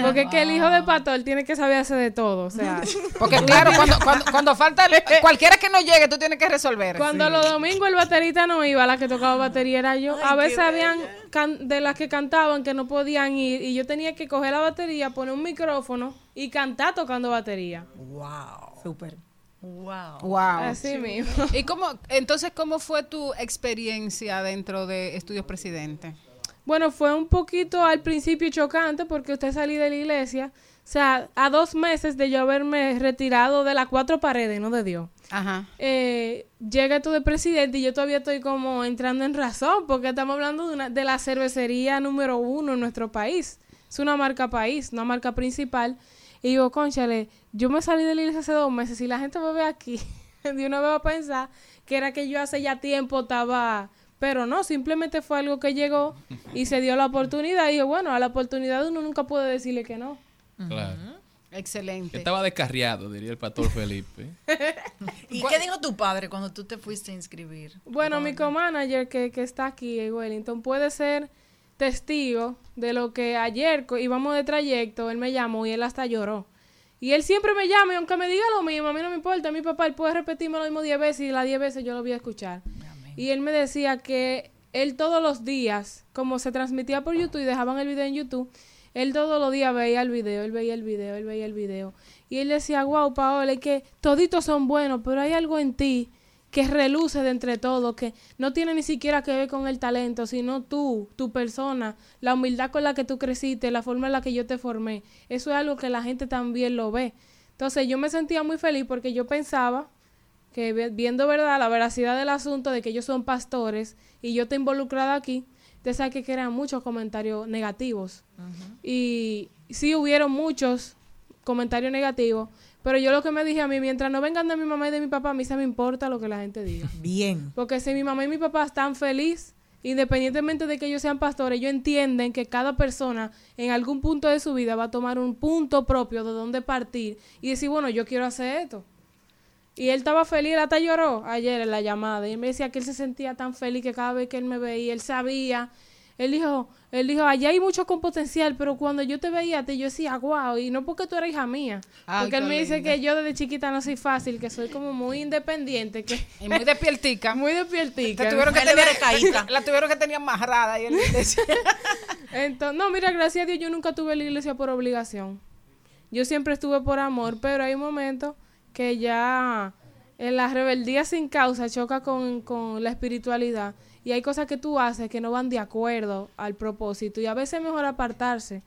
Porque es que el hijo de pastor tiene que saber hacer de todo. O sea, Porque claro, cuando, cuando, cuando falta el- cualquiera que no llegue, tú tienes que resolver. Cuando los domingos el baterista no iba, la que tocaba batería era yo. a veces habían can- de las que cantaban que no podían ir y yo tenía que coger la batería, poner un micrófono y cantar tocando batería. Wow. Súper. Wow. Wow. Así mismo. ¿Y cómo, entonces, cómo fue tu experiencia dentro de Estudios Presidente? Bueno, fue un poquito al principio chocante porque usted salí de la iglesia. O sea, a dos meses de yo haberme retirado de las cuatro paredes, no de Dios. Ajá. eh, llega tú de presidente y yo todavía estoy como entrando en razón porque estamos hablando de, una, de la cervecería número uno en nuestro país. Es una marca país, una marca principal. Y digo, conchale, yo me salí de la iglesia hace dos meses y la gente me ve aquí. De una vez va a pensar que era que yo hace ya tiempo estaba... Pero no, simplemente fue algo que llegó y se dio la oportunidad. Y yo, bueno, a la oportunidad uno nunca puede decirle que no. Claro. Excelente. Estaba descarriado, diría el pastor Felipe. ¿Y qué dijo tu padre cuando tú te fuiste a inscribir? Bueno, mi co-manager que, que está aquí en Wellington puede ser testigo de lo que ayer íbamos de trayecto, él me llamó y él hasta lloró. Y él siempre me llama y aunque me diga lo mismo, a mí no me importa, mi papá, él puede repetirme lo mismo 10 veces y las 10 veces yo lo voy a escuchar. Y él me decía que él todos los días, como se transmitía por YouTube y dejaban el video en YouTube, él todos los días veía el video, él veía el video, él veía el video. Y él decía, wow, Paola, es que toditos son buenos, pero hay algo en ti que reluce de entre todos, que no tiene ni siquiera que ver con el talento, sino tú, tu persona, la humildad con la que tú creciste, la forma en la que yo te formé. Eso es algo que la gente también lo ve. Entonces yo me sentía muy feliz porque yo pensaba que vi- viendo verdad la veracidad del asunto de que ellos son pastores y yo estoy involucrada aquí, te sabes que eran muchos comentarios negativos. Y sí hubieron muchos comentarios negativos, pero yo lo que me dije a mí, mientras no vengan de mi mamá y de mi papá, a mí se me importa lo que la gente diga. Bien. Porque si mi mamá y mi papá están felices, independientemente de que ellos sean pastores, ellos entienden que cada persona en algún punto de su vida va a tomar un punto propio de dónde partir y decir, bueno, yo quiero hacer esto. Y él estaba feliz, él hasta lloró ayer en la llamada. Y él me decía que él se sentía tan feliz que cada vez que él me veía, él sabía Él dijo, él dijo, allá hay mucho con potencial, pero cuando yo te veía a ti, yo decía, wow, y no porque tú eres hija mía. Ay, porque él me dice linda. que yo desde chiquita no soy fácil, que soy como muy independiente, que Y muy despiertica. muy despiertica. La tuvieron que tener, caído. la tuvieron que tener amarrada y él decía, Entonces, no, mira, gracias a Dios yo nunca tuve la iglesia por obligación. Yo siempre estuve por amor, pero hay momentos que ya en la rebeldía sin causa choca con, con la espiritualidad. Y hay cosas que tú haces que no van de acuerdo al propósito. Y a veces es mejor apartarse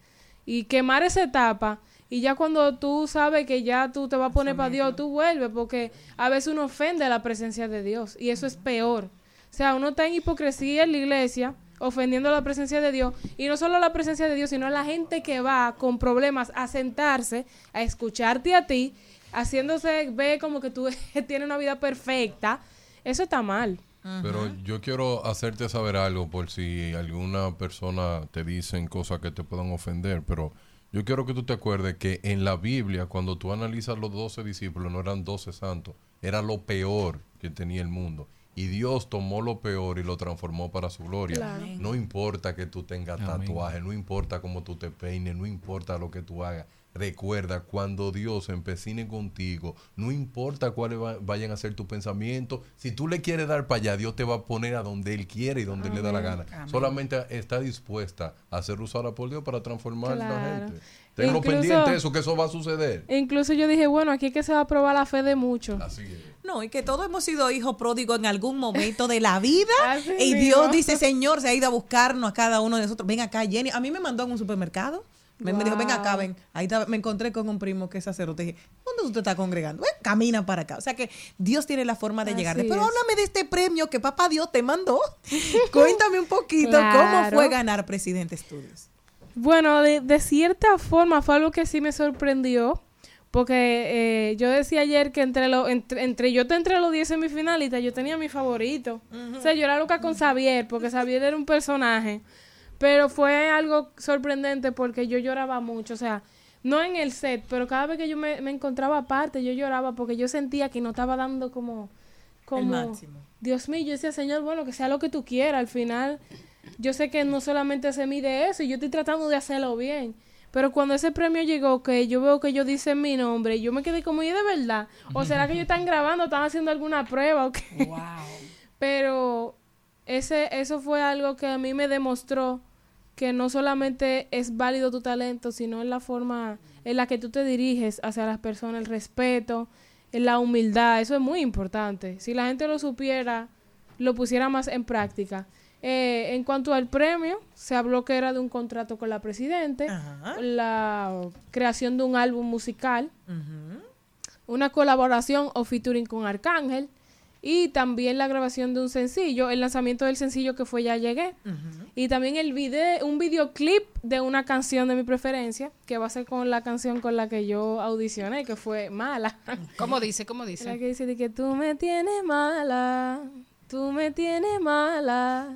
y quemar esa etapa. Y ya cuando tú sabes que ya tú te vas a poner para Dios, tú vuelves porque a veces uno ofende a la presencia de Dios. Y eso es peor. O sea, uno está en hipocresía en la iglesia, ofendiendo la presencia de Dios. Y no solo la presencia de Dios, sino la gente que va con problemas a sentarse, a escucharte a ti, haciéndose ver como que tú tienes una vida perfecta. Eso está mal. Pero yo quiero hacerte saber algo por si alguna persona te dicen cosas que te puedan ofender, pero yo quiero que tú te acuerdes que en la Biblia, cuando tú analizas los 12 discípulos, no eran 12 santos, era lo peor que tenía el mundo. Y Dios tomó lo peor y lo transformó para su gloria. Claro. No importa que tú tengas tatuajes, no importa cómo tú te peines, no importa lo que tú hagas. Recuerda, cuando Dios empecine contigo, no importa cuáles va- vayan a ser tus pensamientos, si tú le quieres dar para allá, Dios te va a poner a donde Él quiere y donde le da la gana. Amén. Solamente está dispuesta a ser usada por Dios para transformar a la gente. Tenlo Incluso- pendiente eso, que eso va a suceder. Incluso yo dije, bueno, aquí es que se va a probar la fe de muchos. Así es. No, y que todos hemos sido hijos pródigos en algún momento de la vida. Y mismo. Dios dice, Señor, se ha ido a buscarnos a cada uno de nosotros. Ven acá, Jenny. A mí me mandó en un supermercado. Me, me dijo, ven acá, ven. Ahí estaba- me encontré con un primo que es sacerdote. Dije, ¿dónde usted está congregando? Ven, camina para acá. O sea que Dios tiene la forma de Así llegar. Pero háblame de este premio que papá Dios te mandó. Cuéntame un poquito cómo fue ganar Presidente Estudios. Bueno, de, de cierta forma fue algo que sí me sorprendió. Porque eh, yo decía ayer que entre, lo, entre, entre yo te entre los 10 semifinalistas, yo tenía mi favorito. O sea, yo era loca con Xavier, porque Xavier era un personaje. Pero fue algo sorprendente porque yo lloraba mucho. O sea, no en el set, pero cada vez que yo me, me encontraba aparte, yo lloraba porque yo sentía que no estaba dando como... como máximo. Dios mío, yo decía, Señor, bueno, que sea lo que tú quieras. Al final, yo sé que no solamente se mide eso y yo estoy tratando de hacerlo bien. Pero cuando ese premio llegó, que yo veo que ellos dicen mi nombre, yo me quedé como, ¿y de verdad? ¿O será que ellos están grabando, están haciendo alguna prueba o qué? Pero ese, eso fue algo que a mí me demostró que no solamente es válido tu talento, sino en la forma en la que tú te diriges hacia las personas, el respeto, la humildad, eso es muy importante. Si la gente lo supiera, lo pusiera más en práctica. Eh, en cuanto al premio, se habló que era de un contrato con la presidente, la creación de un álbum musical, una colaboración o featuring con Arcángel y también la grabación de un sencillo, el lanzamiento del sencillo que fue Ya Llegué. Y también el video, un videoclip de una canción de mi preferencia, que va a ser con la canción con la que yo audicioné, que fue Mala. ¿Cómo dice? ¿Cómo La dice? que dice de que tú me tienes mala, tú me tienes mala,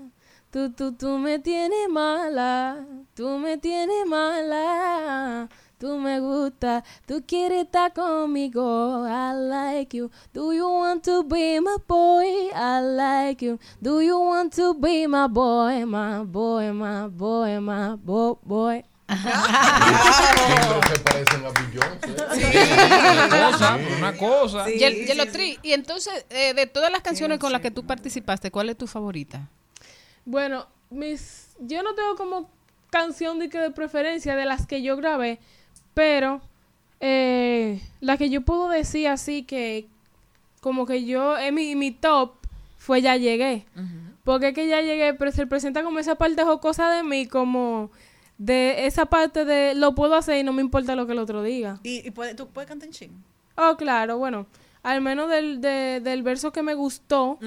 tú, tú, tú me tienes mala, tú me tienes mala, tú me gusta, tú quieres estar conmigo, I like you, do you want to be my boy, I like you, do you want to be my boy, my boy, my boy, my boy, boy. Timbres que parecen a Beyoncé. Una cosa, una cosa. Yel- Yelotri, y entonces, eh, de todas las canciones con las que tú participaste, ¿cuál es tu favorita? Bueno, mis, yo no tengo como canción de que de preferencia de las que yo grabé, pero eh, la que yo puedo decir así que como que yo, en mi, mi top fue Ya Llegué. Porque es que Ya Llegué, pero se presenta como esa parte jocosa de mí, como de esa parte de lo puedo hacer y no me importa lo que el otro diga. ¿Y, y puede- tú puedes cantar en ching? Oh, claro, bueno, al menos del, de- del verso que me gustó,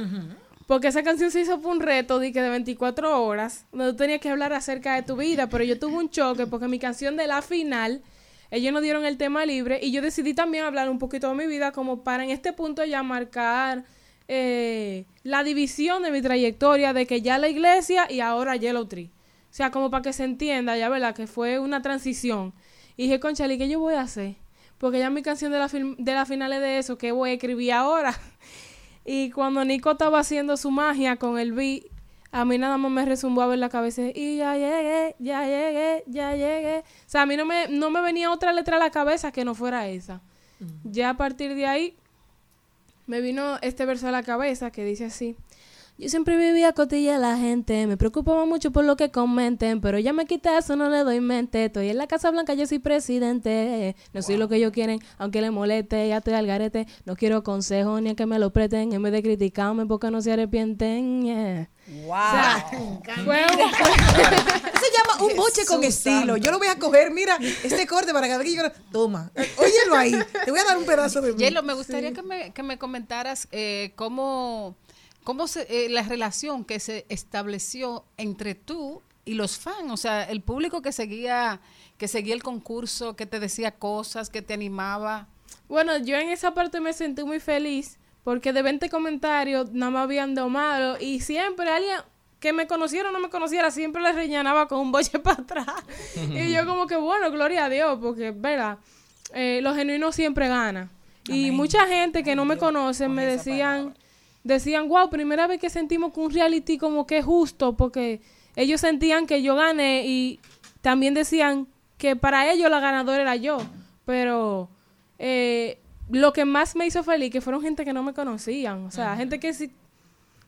porque esa canción se hizo por un reto de, que de 24 horas, donde tú tenías que hablar acerca de tu vida, pero yo tuve un choque porque mi canción de la final, ellos nos dieron el tema libre y yo decidí también hablar un poquito de mi vida como para en este punto ya marcar eh, la división de mi trayectoria de que ya la iglesia y ahora Yellow Tree. O sea, como para que se entienda, ya verdad, que fue una transición. Y dije, conchale, ¿qué yo voy a hacer? Porque ya mi canción de la, de la final es de eso, ¿qué voy a escribir ahora? Y cuando Nico estaba haciendo su magia con el beat, a mí nada más me resumbaba en la cabeza y ya llegué, ya llegué, ya llegué. O sea, a mí no me, no me venía otra letra a la cabeza que no fuera esa. Ya a partir de ahí me vino este verso a la cabeza que dice así. Yo siempre vivía cotilla a la gente, me preocupaba mucho por lo que comenten, pero ya me quité eso, no le doy mente. Estoy en la Casa Blanca, yo soy presidente. No soy lo que ellos quieren, aunque le moleste, ya estoy al garete. No quiero consejos ni a que me lo presten, en vez de criticarme porque no se arrepienten. yeah. ¡Wow! Un- Eso se llama un boche con estilo. Yo lo voy a coger, mira, este corte para cada vez que yo... Toma, óyelo ahí. Te voy a dar un pedazo de mí. Yelo, me gustaría que, me, que me comentaras eh, cómo, cómo se, eh, la relación que se estableció entre tú y los fans, o sea, el público que seguía, que seguía el concurso, que te decía cosas, que te animaba. Bueno, yo en esa parte me sentí muy feliz porque de 20 comentarios nada más habían dos malos y siempre alguien que me conociera o no me conociera siempre le rellenaba con un boche para atrás. y yo como que bueno, gloria a Dios, porque verdad, eh, lo genuino siempre gana. Y mucha gente que no me conoce me decían, decían, wow, primera vez que sentimos que un reality como que es justo, porque ellos sentían que yo gané y también decían que para ellos la ganadora era yo. Pero eh, lo que más me hizo feliz que fueron gente que no me conocían. O sea, gente que sí,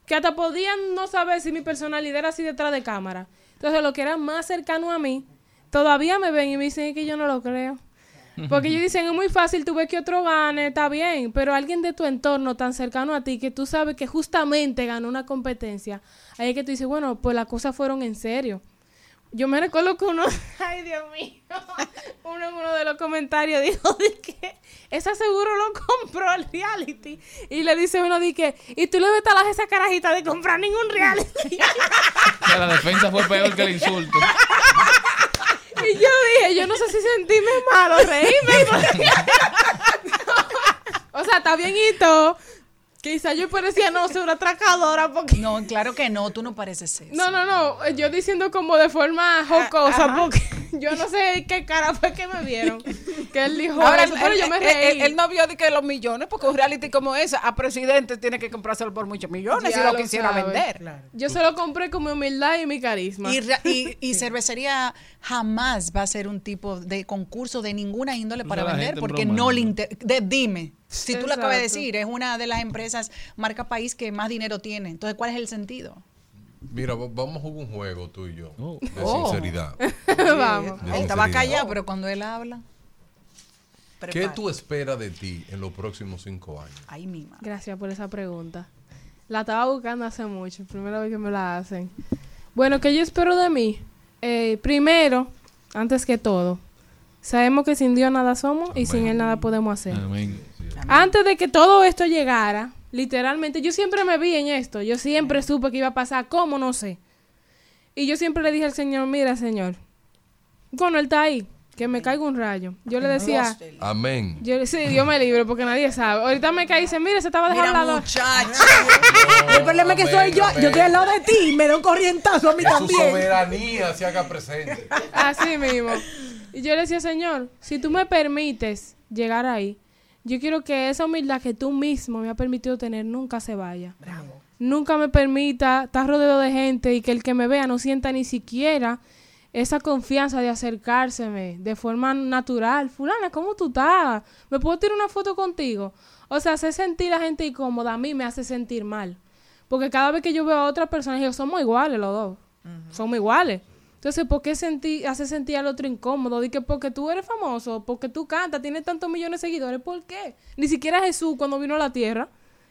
que hasta podían no saber si mi personalidad era así detrás de cámara. Entonces, lo que era más cercano a mí, todavía me ven y me dicen que yo no lo creo. Porque ellos dicen, es muy fácil, tú ves que otro gane, está bien, pero alguien de tu entorno tan cercano a ti que tú sabes que justamente ganó una competencia, ahí es que tú dices, bueno, pues las cosas fueron en serio. Yo me recuerdo que uno, ay Dios mío, uno en uno de los comentarios dijo de que esa seguro lo compró el reality. Y le dice uno de que, y tú le ves a esa carajita de comprar ningún reality. O sea, la defensa fue peor que el insulto. Y yo dije, yo no sé si sentirme mal o reírme. porque- o sea, está bien y todo. Quizá yo parecía no ser una atracadora porque... No, claro que no, tú no pareces ser. No, no, no. Yo diciendo como de forma jocosa ajá. porque yo no sé qué cara fue que me vieron. Que él dijo Ahora, eso, él, pero yo me reí. él- él no vio de que los millones, porque un reality como ese, a presidente tiene que comprárselo por muchos millones Ya si lo, lo quisiera sabe. vender. Yo se lo compré con mi humildad y mi carisma. Y, y- y cervecería jamás va a ser un tipo de concurso de ninguna índole para vender porque no le inter- de- Dime, si tú lo acabas de Exacto. decir, es una de las empresas marca país que más dinero tiene. Entonces, ¿cuál es el sentido? Mira, va- vamos a jugar un juego tú y yo. De Oh. sinceridad. Vamos. Él estaba callado, pero cuando él habla. ¿Qué tú esperas de ti en los próximos cinco años? Ay, mi madre. Gracias por esa pregunta. La estaba buscando hace mucho, primera vez que me la hacen. Bueno, ¿qué yo espero de mí? Eh, primero, antes que todo, sabemos que sin Dios nada somos y sin Él nada podemos hacer. Amén. Antes de que todo esto llegara, literalmente, yo siempre me vi en esto. Yo siempre supe que iba a pasar, ¿cómo? No sé. Y yo siempre le dije al Señor, mira, Señor, bueno, Él está ahí, que me caiga un rayo. Yo le decía, Amén. yo, sí, Dios me libre porque nadie sabe. Ahorita me caí y dice, mira, se estaba dejando Mira, hablar. muchacho. El problema es que soy yo. Yo estoy al lado de ti y me da un corrientazo a mí Que su también. soberanía se haga presente. Así mismo. Y yo le decía, Señor, si tú me permites llegar ahí, yo quiero que esa humildad que tú mismo me has permitido tener nunca se vaya. Nunca me permita estar rodeado de gente y que el que me vea no sienta ni siquiera esa confianza de acercárseme de forma natural. Fulana, ¿cómo tú estás? ¿Me puedo tirar una foto contigo? O sea, hacer sentir a la gente incómoda a mí me hace sentir mal. Porque cada vez que yo veo a otra persona, digo, somos iguales los dos. Somos iguales. Entonces, ¿por qué senti- hace sentir al otro incómodo? Di que porque tú eres famoso, porque tú cantas, tienes tantos millones de seguidores, ¿por qué? Ni siquiera Jesús cuando vino a la tierra,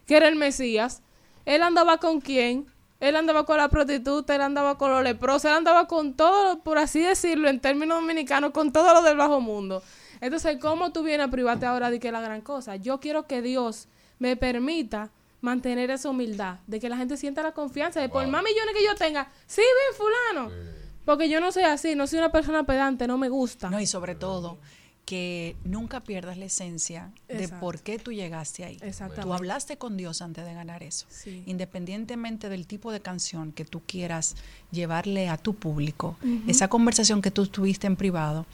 que era el Mesías, él andaba con quién? Él andaba con la prostituta, él andaba con los leprosos, él andaba con todo, por así decirlo, en términos dominicanos, con todo lo del bajo mundo. Entonces, ¿cómo tú vienes a privarte ahora de que es la gran cosa? Yo quiero que Dios me permita mantener esa humildad, de que la gente sienta la confianza, de por más millones que yo tenga, sí, ven fulano. Porque yo no soy así, no soy una persona pedante, no me gusta. No, y sobre todo, que nunca pierdas la esencia de por qué tú llegaste ahí. Exactamente. Tú hablaste con Dios antes de ganar eso. Sí. Independientemente del tipo de canción que tú quieras llevarle a tu público, esa conversación que tú tuviste en privado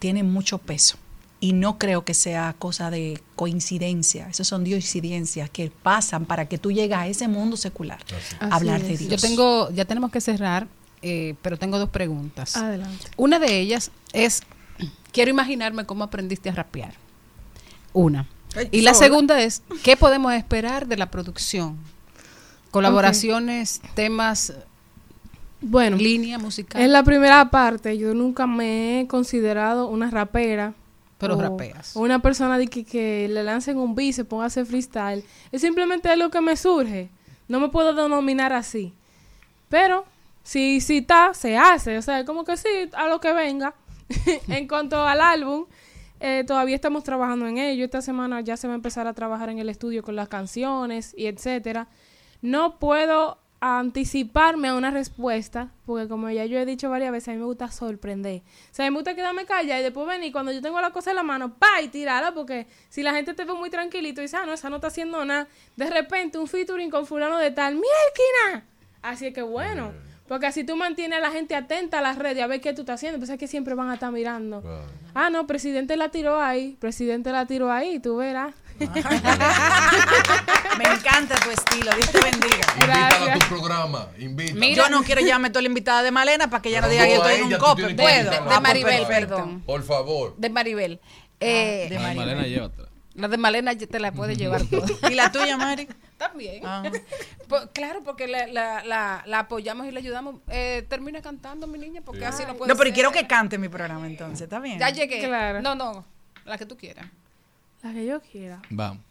tiene mucho peso. Y no creo que sea cosa de coincidencia. Esas son diosidencias que pasan para que tú llegues a ese mundo secular. a hablar de Dios. Yo tengo, ya tenemos que cerrar, eh, pero tengo dos preguntas. Adelante. Una de ellas es, quiero imaginarme cómo aprendiste a rapear. Una. Ay, Y la segunda es, ¿qué podemos esperar de la producción? Colaboraciones, temas, Bueno, línea musical. en la primera parte yo nunca me he considerado una rapera. Pero o- rapeas. o una persona de que, que le lancen un beat, se ponga a hacer freestyle. Es simplemente algo que me surge. No me puedo denominar así. Pero si si está, se hace. O sea, como que sí, a lo que venga. en cuanto al álbum, eh, todavía estamos trabajando en ello. Esta semana ya se va a empezar a trabajar en el estudio con las canciones y etcétera. No puedo anticiparme a una respuesta, porque como ya yo he dicho varias veces, a mí me gusta sorprender. O sea, a mí me gusta quedarme callada y después venir cuando yo tengo la cosa en la mano, pa y tirarla, porque si la gente te ve muy tranquilito y dice, ah, no, esa no está haciendo nada, de repente un featuring con fulano de tal, ¡mielquina! Así que bueno, porque así tú mantienes a la gente atenta a las redes a ver qué tú estás haciendo, pues es que siempre van a estar mirando. Ah, no, presidente la tiró ahí, presidente la tiró ahí, tú verás. Me encanta tu estilo, Dios te bendiga. Invítala a tu programa. Invita. yo no quiero llamarme toda la invitada de Malena para que ella no diga que estoy en un invitarla. Ah, de pues Maribel, perfecto. perdón. Por favor. De Maribel. Eh, de Maribel. Malena, llévatela. La de Malena ya te la puedes llevar toda. ¿Y la tuya, Mari? También. Ah. Pues, claro, porque la, la, la, la apoyamos y la ayudamos. Eh, termina cantando, mi niña, porque así no puede No, pero ser. quiero que cante mi programa entonces, ¿está bien? Ya llegué. Claro. No, no, la que tú quieras. La que yo quiera. Vamos.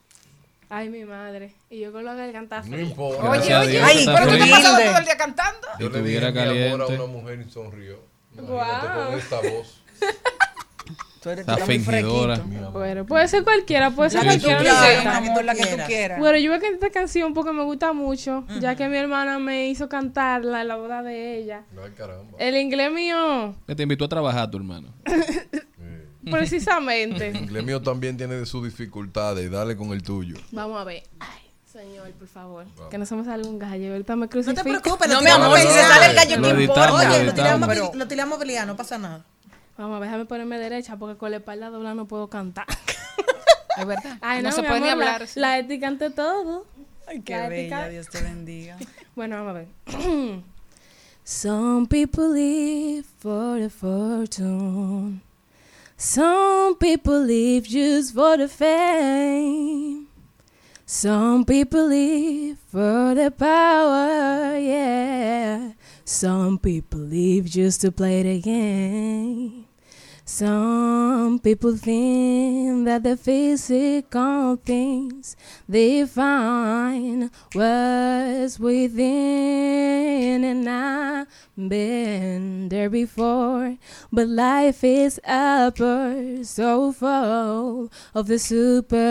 Ay, mi madre. Y yo con la garganta No fría. importa. Oye, oye, Dios, ay, pero tú te pasado todo el día cantando. Yo le dije mi amor a una mujer y sonrió. Imagínate con esta voz. Tú eres, muy fingidora. Bueno, puede ser cualquiera, puede ser La que tú cualquiera. quieras, no amor, la que tú quieras. Bueno, yo voy a cantar esta canción porque me gusta mucho, ya que mi hermana me hizo cantarla en la boda de ella. Ay, caramba. El inglés mío, Que te invitó a trabajar tu hermano. precisamente. El inglés mío también tiene de sus dificultades. Dale con el tuyo. Vamos a ver. Ay, señor, por favor. Que no se me salga un gallo. Ahorita me No crucifica. te preocupes, No, mi amor, si se sale el gallo, Lo ¿qué editamos, importa? lo Oye, lo tiramos, editamos. lo tiramos pelear, no pasa nada. Vamos déjame ponerme derecha porque con la espalda doblada no puedo cantar. Es verdad. Ay, no, no, se puede ni la- hablar. sí. La, ética ante todo. Ay, qué La bella, ética- Dios te bendiga. Bueno, vamos a ver. Some people live for the fortune. Some people live just for the fame. Some people live for the power, yeah. Some people live just to play the game. Some people think that the physical things they find was within, and I've been there before. But life is upper, so full of the superficial.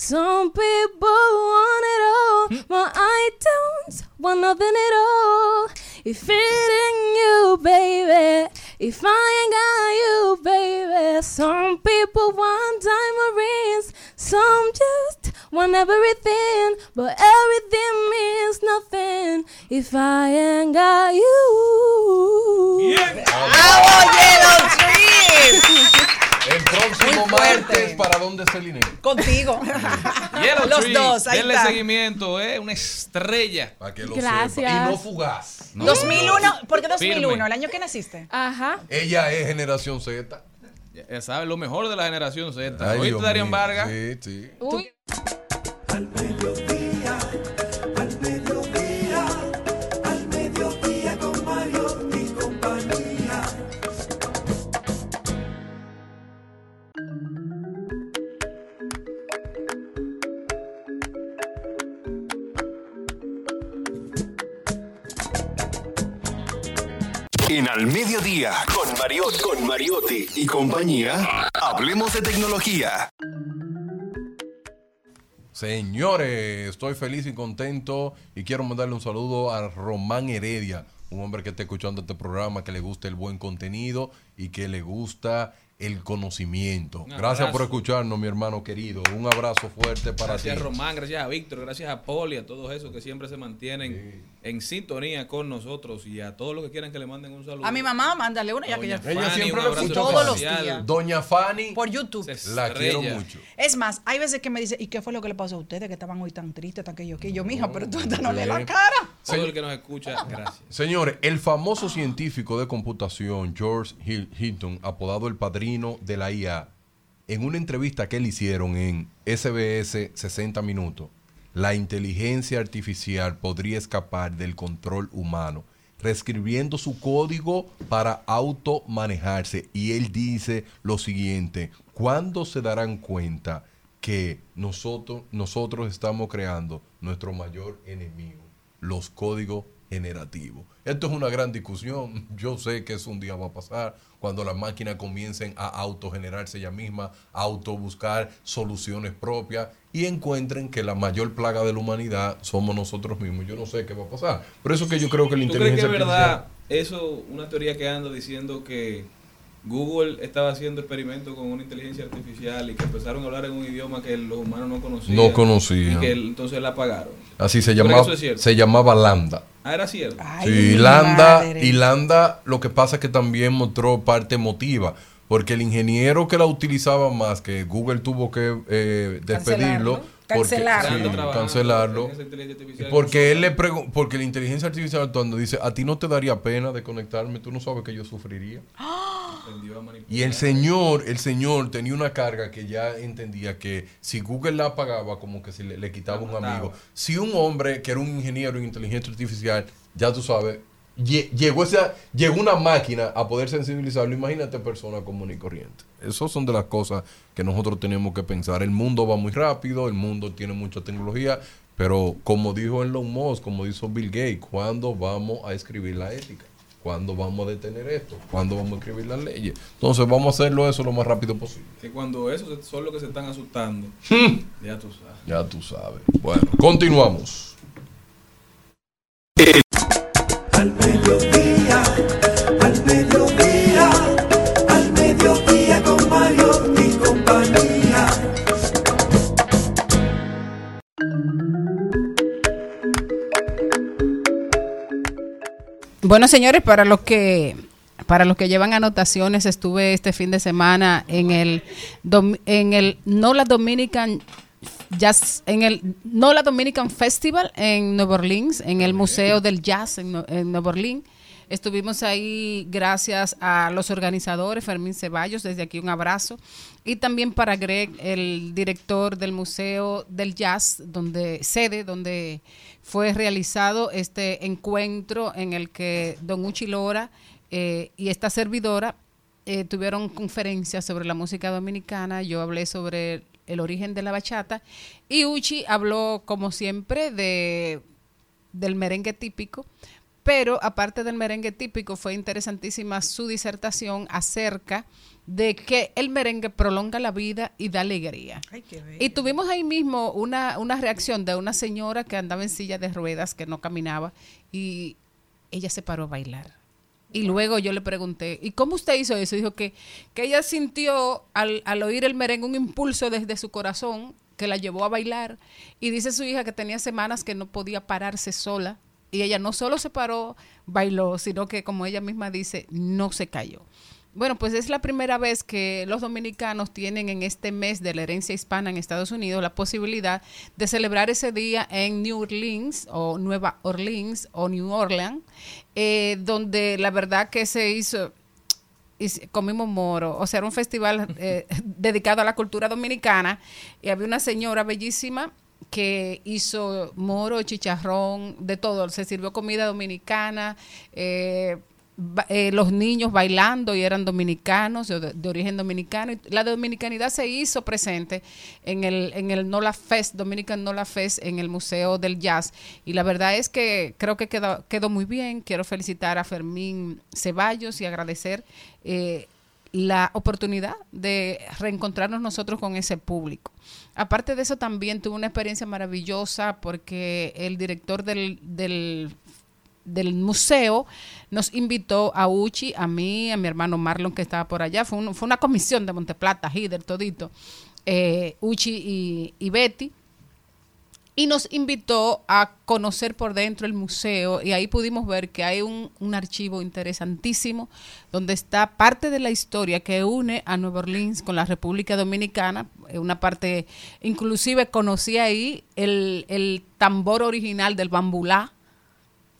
Some people want it all, but I don't want nothing at all. If it ain't you, baby, if I ain't got you, baby. Some people want diamond rings, some just want everything, but everything means nothing if I ain't got you. El próximo Muy fuerte. martes, ¿para dónde es el dinero? Contigo. Yellow Los Tree, dos, ahí denle está. seguimiento, ¿eh? Una estrella. Para que lo Gracias. sepa. Y no fugaz. No. 2001, ¿por qué 2001? Firme. El año que naciste. Ajá. Ella es generación Z. Ya- Ya sabes, lo mejor de la generación Z. Ay, ¿Oíste, Dios Darían mío. Vargas? Sí, sí. Uy. En Al Mediodía, con Mariotti, con Mariotti y compañía, hablemos de tecnología. Señores, estoy feliz y contento y quiero mandarle un saludo a Román Heredia. un hombre que esté escuchando este programa, que le guste el buen contenido y que le gusta el conocimiento. Gracias por escucharnos, mi hermano querido. Un abrazo fuerte para Gracias ti. a Román, gracias a Víctor, gracias a Poli, a todos esos que siempre se mantienen en sintonía con nosotros y a todos los que quieran que le manden un saludo. A mi mamá, mándale una ya que Doña ella, Ella Fanny, siempre lo escucha todos los días. Doña Fanny, por YouTube. la quiero mucho. Es más, hay veces que me dice, ¿y qué fue lo que le pasó a ustedes que estaban hoy tan tristes, tan que yo, que yo, mija, pero tú hasta no le la cara? Todo el que nos escucha, gracias. Señores, el famoso científico de computación George Hinton, apodado el padrino de la IA, en una entrevista que le hicieron en SBS 60 Minutos, la inteligencia artificial podría escapar del control humano, reescribiendo su código para automanejarse. Y él dice lo siguiente, ¿cuándo se darán cuenta que nosotros, nosotros estamos creando nuestro mayor enemigo? los códigos generativos. Esto es una gran discusión. Yo sé que eso un día va a pasar cuando las máquinas comiencen a autogenerarse ellas mismas, a autobuscar soluciones propias y encuentren que la mayor plaga de la humanidad somos nosotros mismos. Yo no sé qué va a pasar. Por eso que yo creo que la ¿Tú crees que inteligencia es artificial- verdad eso, una teoría que anda diciendo que Google estaba haciendo experimentos con una inteligencia artificial y que empezaron a hablar en un idioma que los humanos no conocían? No conocían. Y que entonces la apagaron. Así se ¿Tú crees que llamaba, eso es cierto? se llamaba Lambda. Ah, era cierto. Sí, Lambda, y Lambda lo que pasa es que también mostró parte emotiva, porque el ingeniero que la utilizaba más, que Google tuvo que eh, despedirlo, porque, Cancelarlo. sí, cancelarlo, porque él le porque la inteligencia artificial cuando dice, a ti no te daría pena de conectarme, tú no sabes que yo sufriría. Aprendió a manipular. Y el señor, el señor tenía una carga que ya entendía que si Google la apagaba, como que se le, le quitaba un amigo. Si un hombre que era un ingeniero en inteligencia artificial, ya tú sabes, lle- llegó esa, llegó una máquina a poder sensibilizarlo, imagínate persona común y corriente. Esas son de las cosas que nosotros tenemos que pensar. El mundo va muy rápido, el mundo tiene mucha tecnología, pero como dijo Elon Musk, como dijo Bill Gates, ¿cuándo vamos a escribir la ética? ¿Cuándo vamos a detener esto? ¿Cuándo vamos a escribir las leyes? Entonces vamos a hacerlo eso lo más rápido posible. Que cuando esos son los que se están asustando, ya tú sabes. Ya tú sabes. Bueno, continuamos. Al mediodía, Bueno, señores, para los que para los que llevan anotaciones, estuve este fin de semana en el en el NOLA Dominican Jazz en el NOLA Dominican Festival en Nueva Orleans, en el Museo del Jazz en, en Nueva Orleans. Estuvimos ahí gracias a los organizadores, Fermín Ceballos, desde aquí un abrazo. Y también para Greg, el director del Museo del Jazz, donde sede, donde fue realizado este encuentro en el que Don Uchi Lora eh, y esta servidora eh, tuvieron conferencias sobre la música dominicana. Yo hablé sobre el origen de la bachata y Uchi habló, como siempre, de del merengue típico. Pero aparte del merengue típico, fue interesantísima su disertación acerca de que el merengue prolonga la vida y da alegría. Y tuvimos ahí mismo una, una reacción de una señora que andaba en silla de ruedas, que no caminaba, y ella se paró a bailar. Y luego yo le pregunté, ¿y cómo usted hizo eso? Dijo que, que ella sintió al, al oír el merengue un impulso desde su corazón que la llevó a bailar. Y dice su hija que tenía semanas que no podía pararse sola. Y ella no solo se paró, bailó, sino que como ella misma dice, no se cayó. Bueno, pues es la primera vez que los dominicanos tienen en este mes de la herencia hispana en Estados Unidos la posibilidad de celebrar ese día en New Orleans o Nueva Orleans o New Orleans, eh, donde la verdad que se hizo, comimos moro, o sea, era un festival eh, dedicado a la cultura dominicana y había una señora bellísima que hizo moro, chicharrón, de todo, se sirvió comida dominicana, eh, eh, los niños bailando y eran dominicanos, de, origen dominicano. La dominicanidad se hizo presente en el, en el NOLA Fest, Dominican NOLA Fest, en el Museo del Jazz. Y la verdad es que creo que quedó, quedó muy bien. Quiero felicitar a Fermín Ceballos y agradecer eh, la oportunidad de reencontrarnos nosotros con ese público. Aparte de eso, también tuve una experiencia maravillosa porque el director del del museo nos invitó a Uchi, a mí, a mi hermano Marlon que estaba por allá. Fue, fue una comisión de Monteplata, Hider, todito. eh, Uchi y, y Betty y nos invitó a conocer por dentro el museo y ahí pudimos ver que hay un, un archivo interesantísimo donde está parte de la historia que une a Nueva Orleans con la República Dominicana, eh, una parte, inclusive conocí ahí el, el tambor original del bambulá,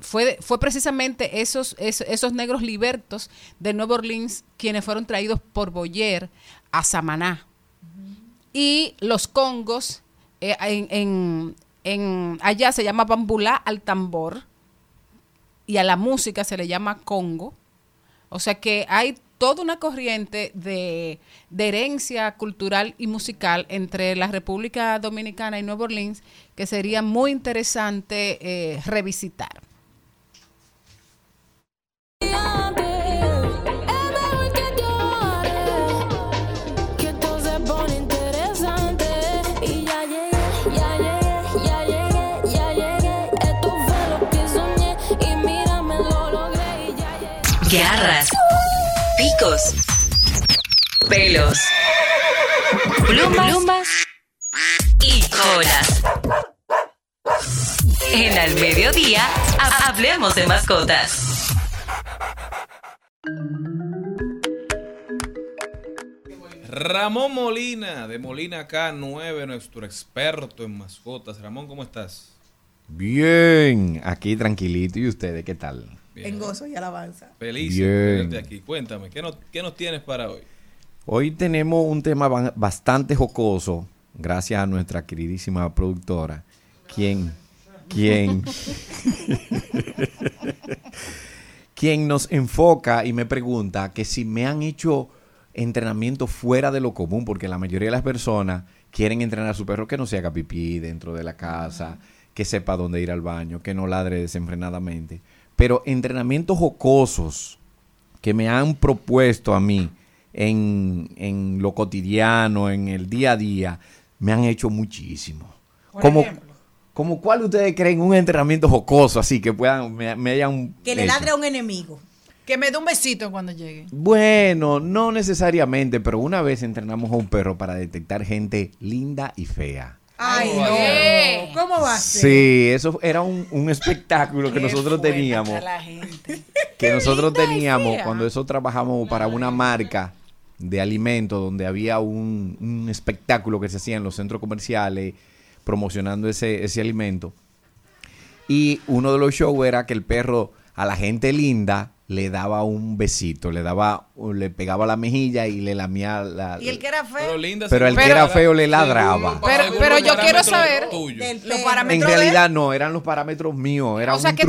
fue, fue precisamente esos, esos, esos negros libertos de Nueva Orleans quienes fueron traídos por Boyer a Samaná. Y los congos, eh, en, en- en- allá se llama bambulá al tambor y a la música se le llama congo. O sea que hay toda una corriente de, de herencia cultural y musical entre la República Dominicana y Nueva Orleans que sería muy interesante eh, revisitar. Garras, picos, pelos, plumas, plumas y colas. En Al Mediodía, ha- hablemos de mascotas. Ramón Molina, de Molina K9, nuestro experto en mascotas. Ramón, ¿cómo estás? Bien, aquí tranquilito. ¿Y ustedes qué tal? En gozo y alabanza. Feliz Bien. de tenerte aquí. Cuéntame, ¿qué nos, qué nos tienes para hoy? Hoy tenemos un tema ba- bastante jocoso, gracias a nuestra queridísima productora, quien, quien, quien nos enfoca y me pregunta que si me han hecho entrenamiento fuera de lo común, porque la mayoría de las personas quieren entrenar a su perro que no se haga pipí dentro de la casa, que sepa dónde ir al baño, que no ladre desenfrenadamente. Pero entrenamientos jocosos que me han propuesto a mí en, en lo cotidiano, en el día a día, me han hecho muchísimo. Por Como, ejemplo. como cuál ustedes creen un entrenamiento jocoso así que puedan, me, me hayan Que le hecho? ladre a un enemigo. Que me dé un besito cuando llegue. Bueno, no necesariamente, pero una vez entrenamos a un perro para detectar gente linda y fea. Ay, ¿Cómo va a no. ¿Cómo va a ser? Sí, eso era un, un espectáculo que nosotros teníamos. Que nosotros teníamos cuando eso trabajamos para una marca de alimentos donde había un, un espectáculo que se hacía en los centros comerciales promocionando ese, ese alimento. Y uno de los shows era que el perro a la gente linda le daba un besito, le daba, le pegaba la mejilla y le lamía la... Y el que era feo. Pero linda Pero el que era feo le ladraba. Pero- yo quiero parámetros saber-. Del Los perro. En parámetros realidad no, eran los parámetros míos, era o sea, un que.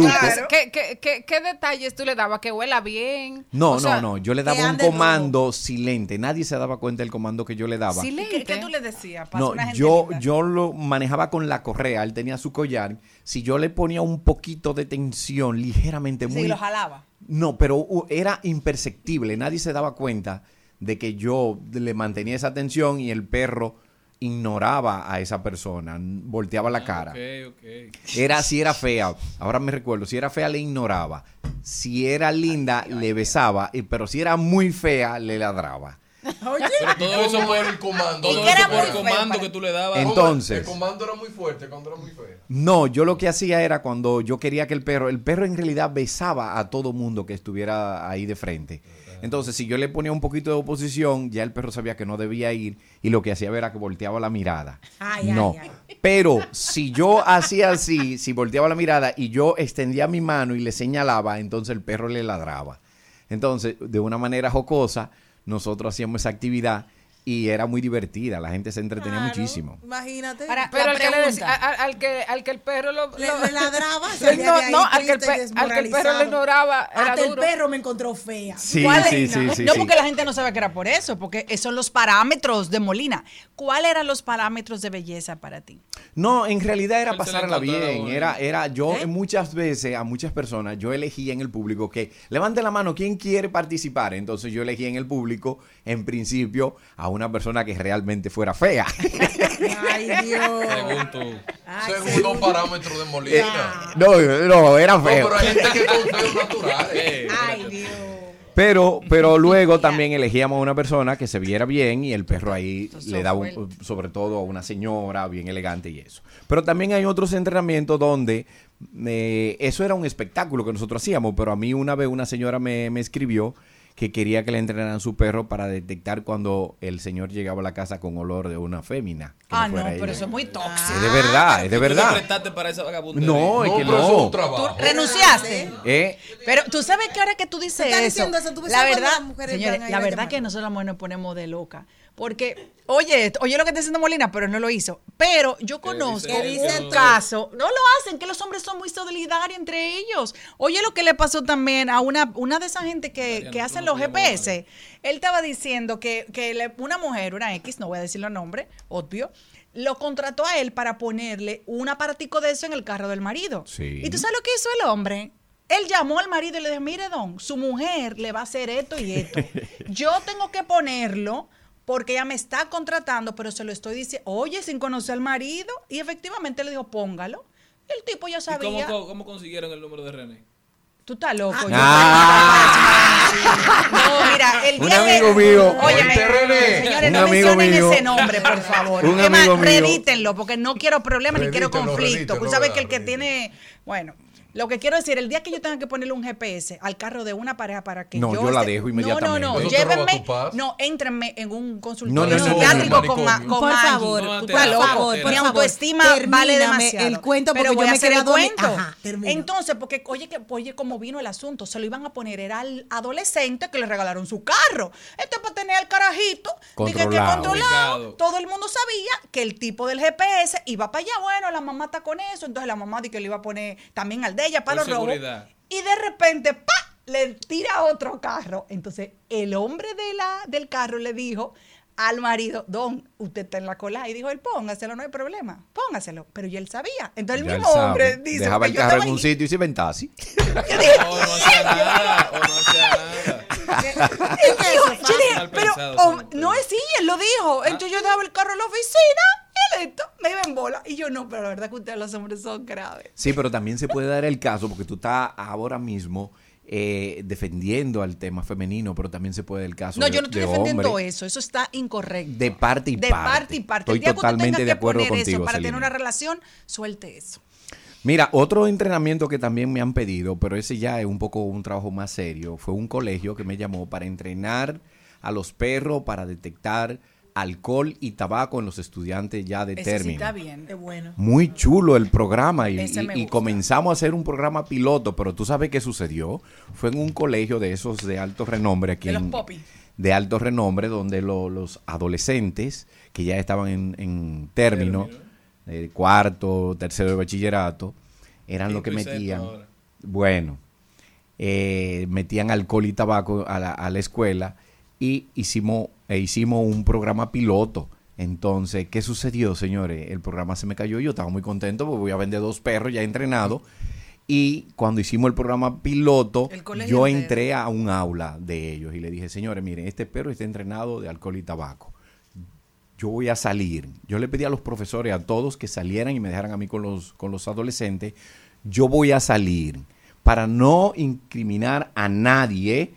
¿qué, qué, qué- qué detalles tú le dabas? Que huela bien. No, O sea, no, no. Yo le daba un comando silente. Nadie se daba cuenta del comando que yo le daba. ¿Y qué, qué tú le decías? Para No, una gente yo, linda. yo lo manejaba con la correa. Él tenía su collar. Si yo le ponía un poquito de tensión, ligeramente muy. Sí, lo jalaba. No, pero era imperceptible. Nadie se daba cuenta de que yo le mantenía esa tensión y el perro ignoraba a esa persona, volteaba la cara. Ok, ok. Era si era fea, ahora me recuerdo, si era fea le ignoraba, si era linda le besaba, pero si era muy fea le ladraba. Oye, Pero todo eso por el comando. Todo ¿Y qué era eso por el comando para- que tú le dabas. Entonces- El comando era muy fuerte cuando era muy feo. No, yo lo que hacía era cuando yo quería que el perro, el perro en realidad besaba a todo mundo que estuviera ahí de frente. Entonces, si yo le ponía un poquito de oposición, ya el perro sabía que no debía ir y lo que hacía era que volteaba la mirada. Ay, no. ay, Pero si yo hacía así, si volteaba la mirada y yo extendía mi mano y le señalaba, entonces el perro le ladraba. Entonces, de una manera jocosa, nosotros hacíamos esa actividad y era muy divertida. La gente se entretenía Claro. muchísimo. Imagínate. Ahora, Pero al que, le decía- al, que, al que el perro lo, lo- le ladraba, No, al que, el triste y pe- al que el perro le desmoralizado. ignoraba era Hasta el perro me encontró fea. Sí, ¿Cuál sí, sí, sí. no, sí. porque la gente no sabe que era por eso, porque esos son los parámetros de Molina. ¿Cuáles eran los parámetros de belleza para ti? No, en realidad era pasarla bien. Era, era yo ¿Eh? muchas veces a muchas personas yo elegía en el público que levante la mano quién quiere participar. Entonces yo elegí en el público, en principio, a una persona que realmente fuera fea. Ay, Dios. Según tú. Segundo parámetro de Molina. no, no, era No, feo. pero hay gente que con feos naturales. Ay, Dios. Pero, pero luego también elegíamos a una persona que se viera bien y el perro ahí le daba un- sobre todo a una señora bien elegante y eso. Pero también hay otros entrenamientos donde eh, eso era un espectáculo que nosotros hacíamos, pero a mí una vez una señora me, me escribió que quería que le entrenaran su perro para detectar cuando el señor llegaba a la casa con olor de una fémina. Ah, no, pero ella. eso es muy tóxico. Es de verdad, es de ¿Tú le verdad. prestaste para esa? No, es que pero eso es un no. trabajo. ¿Renunciaste? ¿Eh? Pero tú sabes que ahora que tú dices Tú estás eso, eso, tú la verdad, las mujeres señores, la a verdad que nosotros las mujeres nos ponemos de loca. Porque, oye, esto, oye lo que está diciendo Molina, pero no lo hizo. Pero yo conozco ¿Qué dice un caso, no lo hacen, que los hombres son muy solidarios entre ellos. Oye lo que le pasó también a una, una de esas gente que, que hacen los GPS. Él estaba diciendo que, que le- una mujer, una X, no voy a decir los nombres, obvio, lo contrató a él para ponerle un aparatico de eso en el carro del marido. Sí. ¿Y tú sabes lo que hizo el hombre? Él llamó al marido y le dijo, mire, don, su mujer le va a hacer esto y esto. Yo tengo que ponerlo porque ella me está contratando, pero se lo estoy diciendo, oye, sin conocer al marido. Y efectivamente le dijo, póngalo. Y el tipo ya ¿Y cómo, sabía. cómo- cómo consiguieron el número de René? Tú estás loco. yo- Ah. No, mira, el Un día de- amigo mío. Óyeme, René. señores, Un no amigo mencionen mío. ese nombre, por favor. Un Es más, amigo mío. porque no quiero problemas ni quiero conflicto. Tú sabes que el que redítenlo. tiene, bueno, lo que quiero decir, el día que yo tenga que ponerle un GPS al carro de una pareja para que No, yo... yo la esté- dejo No, inmediatamente. no, no, roba llévenme, no, éntrenme en un No, no, consultorio no, no, psiquiátrico no, no, con, ma- no. con Por Maggie. favor, por favor, por Mi favor. autoestima vale demasiado. el cuento Pero porque voy yo a me hacer el cuento. Ajá. Entonces, porque oye, que, oye, cómo vino el asunto, se lo iban a poner, era al adolescente que le regalaron su carro. Este para tener al carajito, dije que Controlado. Ubicado. Todo el mundo sabía que el tipo del GPS iba para allá. Bueno, la mamá está con eso, entonces la mamá dice que le iba a poner también al de ella para Por los robos. Y de repente, ¡pa! le tira otro carro. Entonces, el hombre de la, del carro le dijo al marido, don, usted está en la cola. Y dijo él, póngaselo, no hay problema, póngaselo. Pero ya él sabía. Entonces, el Ya mismo hombre dice, Dejaba porque el carro en un sitio y se inventaba así. Yo dije, no hacía nada, o no hacía nada. Él dijo, yo dije, Mal pero oh, no es sí, él lo dijo. Entonces yo dejaba el carro en la oficina esto, me iba en bola. Y yo no, pero la verdad que ustedes los hombres son graves. Sí, pero también se puede dar el caso, porque tú estás ahora mismo eh, defendiendo al tema femenino, pero también se puede dar el caso No, de, yo no estoy de defendiendo hombre. eso, eso está incorrecto. De parte y de parte. parte y parte. Estoy totalmente de acuerdo contigo, eso para tener una relación, suelte eso. Mira, otro entrenamiento que también me han pedido, pero ese ya es un poco un trabajo más serio, fue un colegio que me llamó para entrenar a los perros para detectar alcohol y tabaco en los estudiantes ya de Ese sí término. está bien. Qué bueno. Muy chulo el programa y, comenzamos a hacer un programa piloto, pero tú sabes qué sucedió. Fue en un colegio de esos de alto renombre aquí De los en- popis. de alto renombre donde lo- los adolescentes que ya estaban en, en término, eh, cuarto, tercero de bachillerato, eran lo que metían. ahora. Bueno, eh, metían alcohol y tabaco a la, a la escuela y hicimos, e hicimos un programa piloto. Entonces, ¿qué sucedió, señores? El programa se me cayó. Yo estaba muy contento porque voy a vender dos perros ya entrenados. Y cuando hicimos el programa piloto, El yo entré a un aula de ellos y le dije, señores, miren, este perro está entrenado de alcohol y tabaco. Yo voy a salir. Yo le pedí a los profesores, a todos, que salieran y me dejaran a mí con los, con los adolescentes. Yo voy a salir para no incriminar a nadie.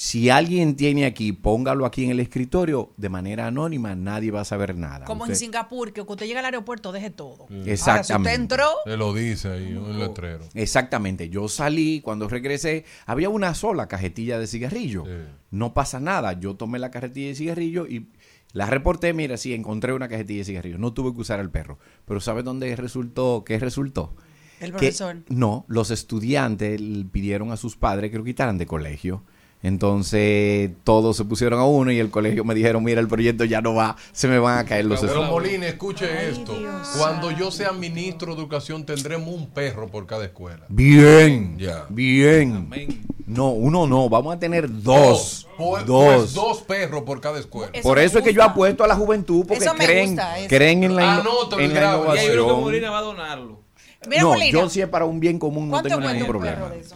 Si alguien tiene aquí, póngalo aquí en el escritorio de manera anónima, nadie va a saber nada. Como en Singapur, que cuando usted llega al aeropuerto, deje todo. Ahora, si Exactamente. usted entró, Se lo dice ahí, un letrero. Exactamente. Yo salí, cuando regresé, había una sola cajetilla de cigarrillo. No pasa nada. Yo tomé la cajetilla de cigarrillo y la reporté. Mira, sí, encontré una cajetilla de cigarrillo. No tuve que usar el perro. Pero ¿sabes dónde resultó? ¿Qué resultó? el Que- profesor. no, los estudiantes pidieron a sus padres que lo quitaran de colegio. Entonces todos se pusieron a uno y el colegio me dijeron, mira, el proyecto ya no va, se me van a caer los Pero. Molina, escuche esto. Cuando yo sea ministro de educación, tendremos un perro por cada escuela. Bien, Ya. bien. No, uno no, vamos a tener dos. Pues- dos. pues dos perros por cada escuela. Por eso es que yo apuesto a la juventud, porque creen, gusta, creen en la, Anótalo en la grábalo. Y hay uno que innovación. Molina va a donarlo. Mira, no, Molina, yo si es para un bien común no ¿cuánto tengo ningún un perro problema. de eso?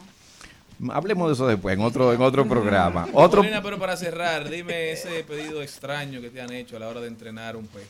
Hablemos de eso después, en otro, en otro programa. Otro, Molina, pero para cerrar, dime ese pedido extraño que te han hecho a la hora de entrenar un pez.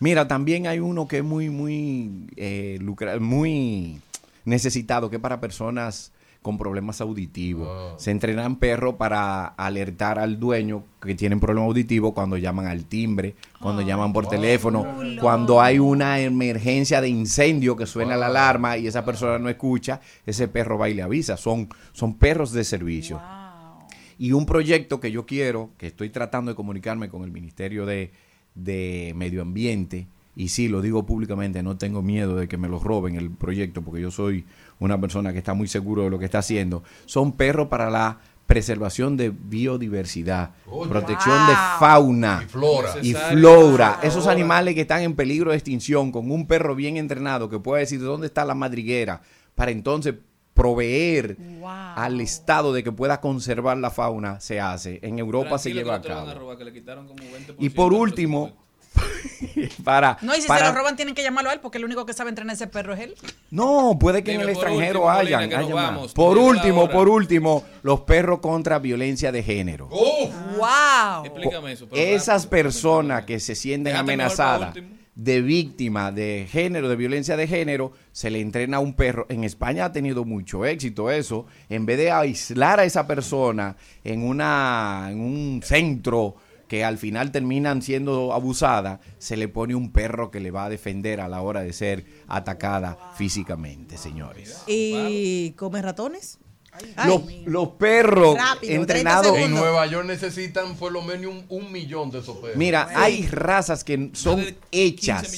Mira, también hay uno que es muy, muy, eh, lucra- muy necesitado, que es para personas con problemas auditivos. Se entrenan perros para alertar al dueño que tienen problema auditivo cuando llaman al timbre, cuando llaman por teléfono, cuando hay una emergencia de incendio que suena la alarma y esa persona no escucha, ese perro va y le avisa. Son, son perros de servicio. Y un proyecto que yo quiero, que estoy tratando de comunicarme con el Ministerio de, de Medio Ambiente, y sí, lo digo públicamente, no tengo miedo de que me lo roben el proyecto, porque yo soy una persona que está muy seguro de lo que está haciendo, son perros para la preservación de biodiversidad, Oye. protección de fauna Y flora. y flora. Esos animales que están en peligro de extinción, con un perro bien entrenado que puede decir dónde está la madriguera, para entonces proveer al Estado de que pueda conservar la fauna, se hace. En Europa se Tranquilo lleva a cabo. robar, que le quitaron como 20% Y por último, para, No, y si para- se lo roban tienen que llamarlo a él porque el único que sabe entrenar ese perro es él. No, puede que en el extranjero último, hayan. Molina, vamos, Por último, por último, los perros contra violencia de género. ¡Wow! Explícame eso. pero Esas personas que se sienten amenazadas de víctima de género, de violencia de género, se le entrena a un perro. En España ha tenido mucho éxito eso. En vez de aislar a esa persona en, una, en un centro que al final terminan siendo abusadas, se le pone un perro que le va a defender a la hora de ser atacada físicamente, señores. ¿Y come ratones? Los, los perros Rápido, entrenados En Nueva York necesitan por lo menos un, un millón de esos perros. Mira, hay razas que son hechas,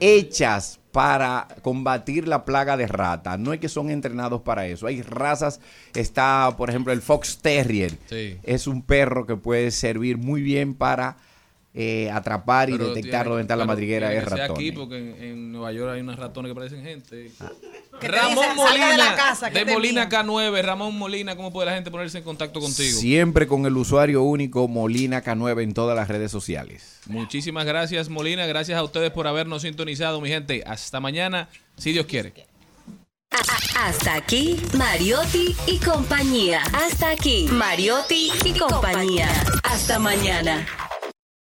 hechas para combatir la plaga de rata. No es que son entrenados para eso. Hay razas, está por ejemplo el Fox Terrier. Sí. Es un perro que puede servir muy bien para eh, atrapar y Pero detectar tiene- dónde está la madriguera ser ratones. aquí porque en, en Nueva York hay unos ratones que parecen gente. Te Ramón dicen, "Salga Molina, de la casa, de Molina envían". K9. Ramón Molina, ¿cómo puede la gente ponerse en contacto contigo? Siempre con el usuario único Molina K9 en todas las redes sociales. Muchísimas gracias, Molina. Gracias a ustedes por habernos sintonizado, mi gente. Hasta mañana, si Dios quiere. Hasta aquí, Mariotti y compañía. Hasta aquí, Mariotti y compañía. Hasta mañana.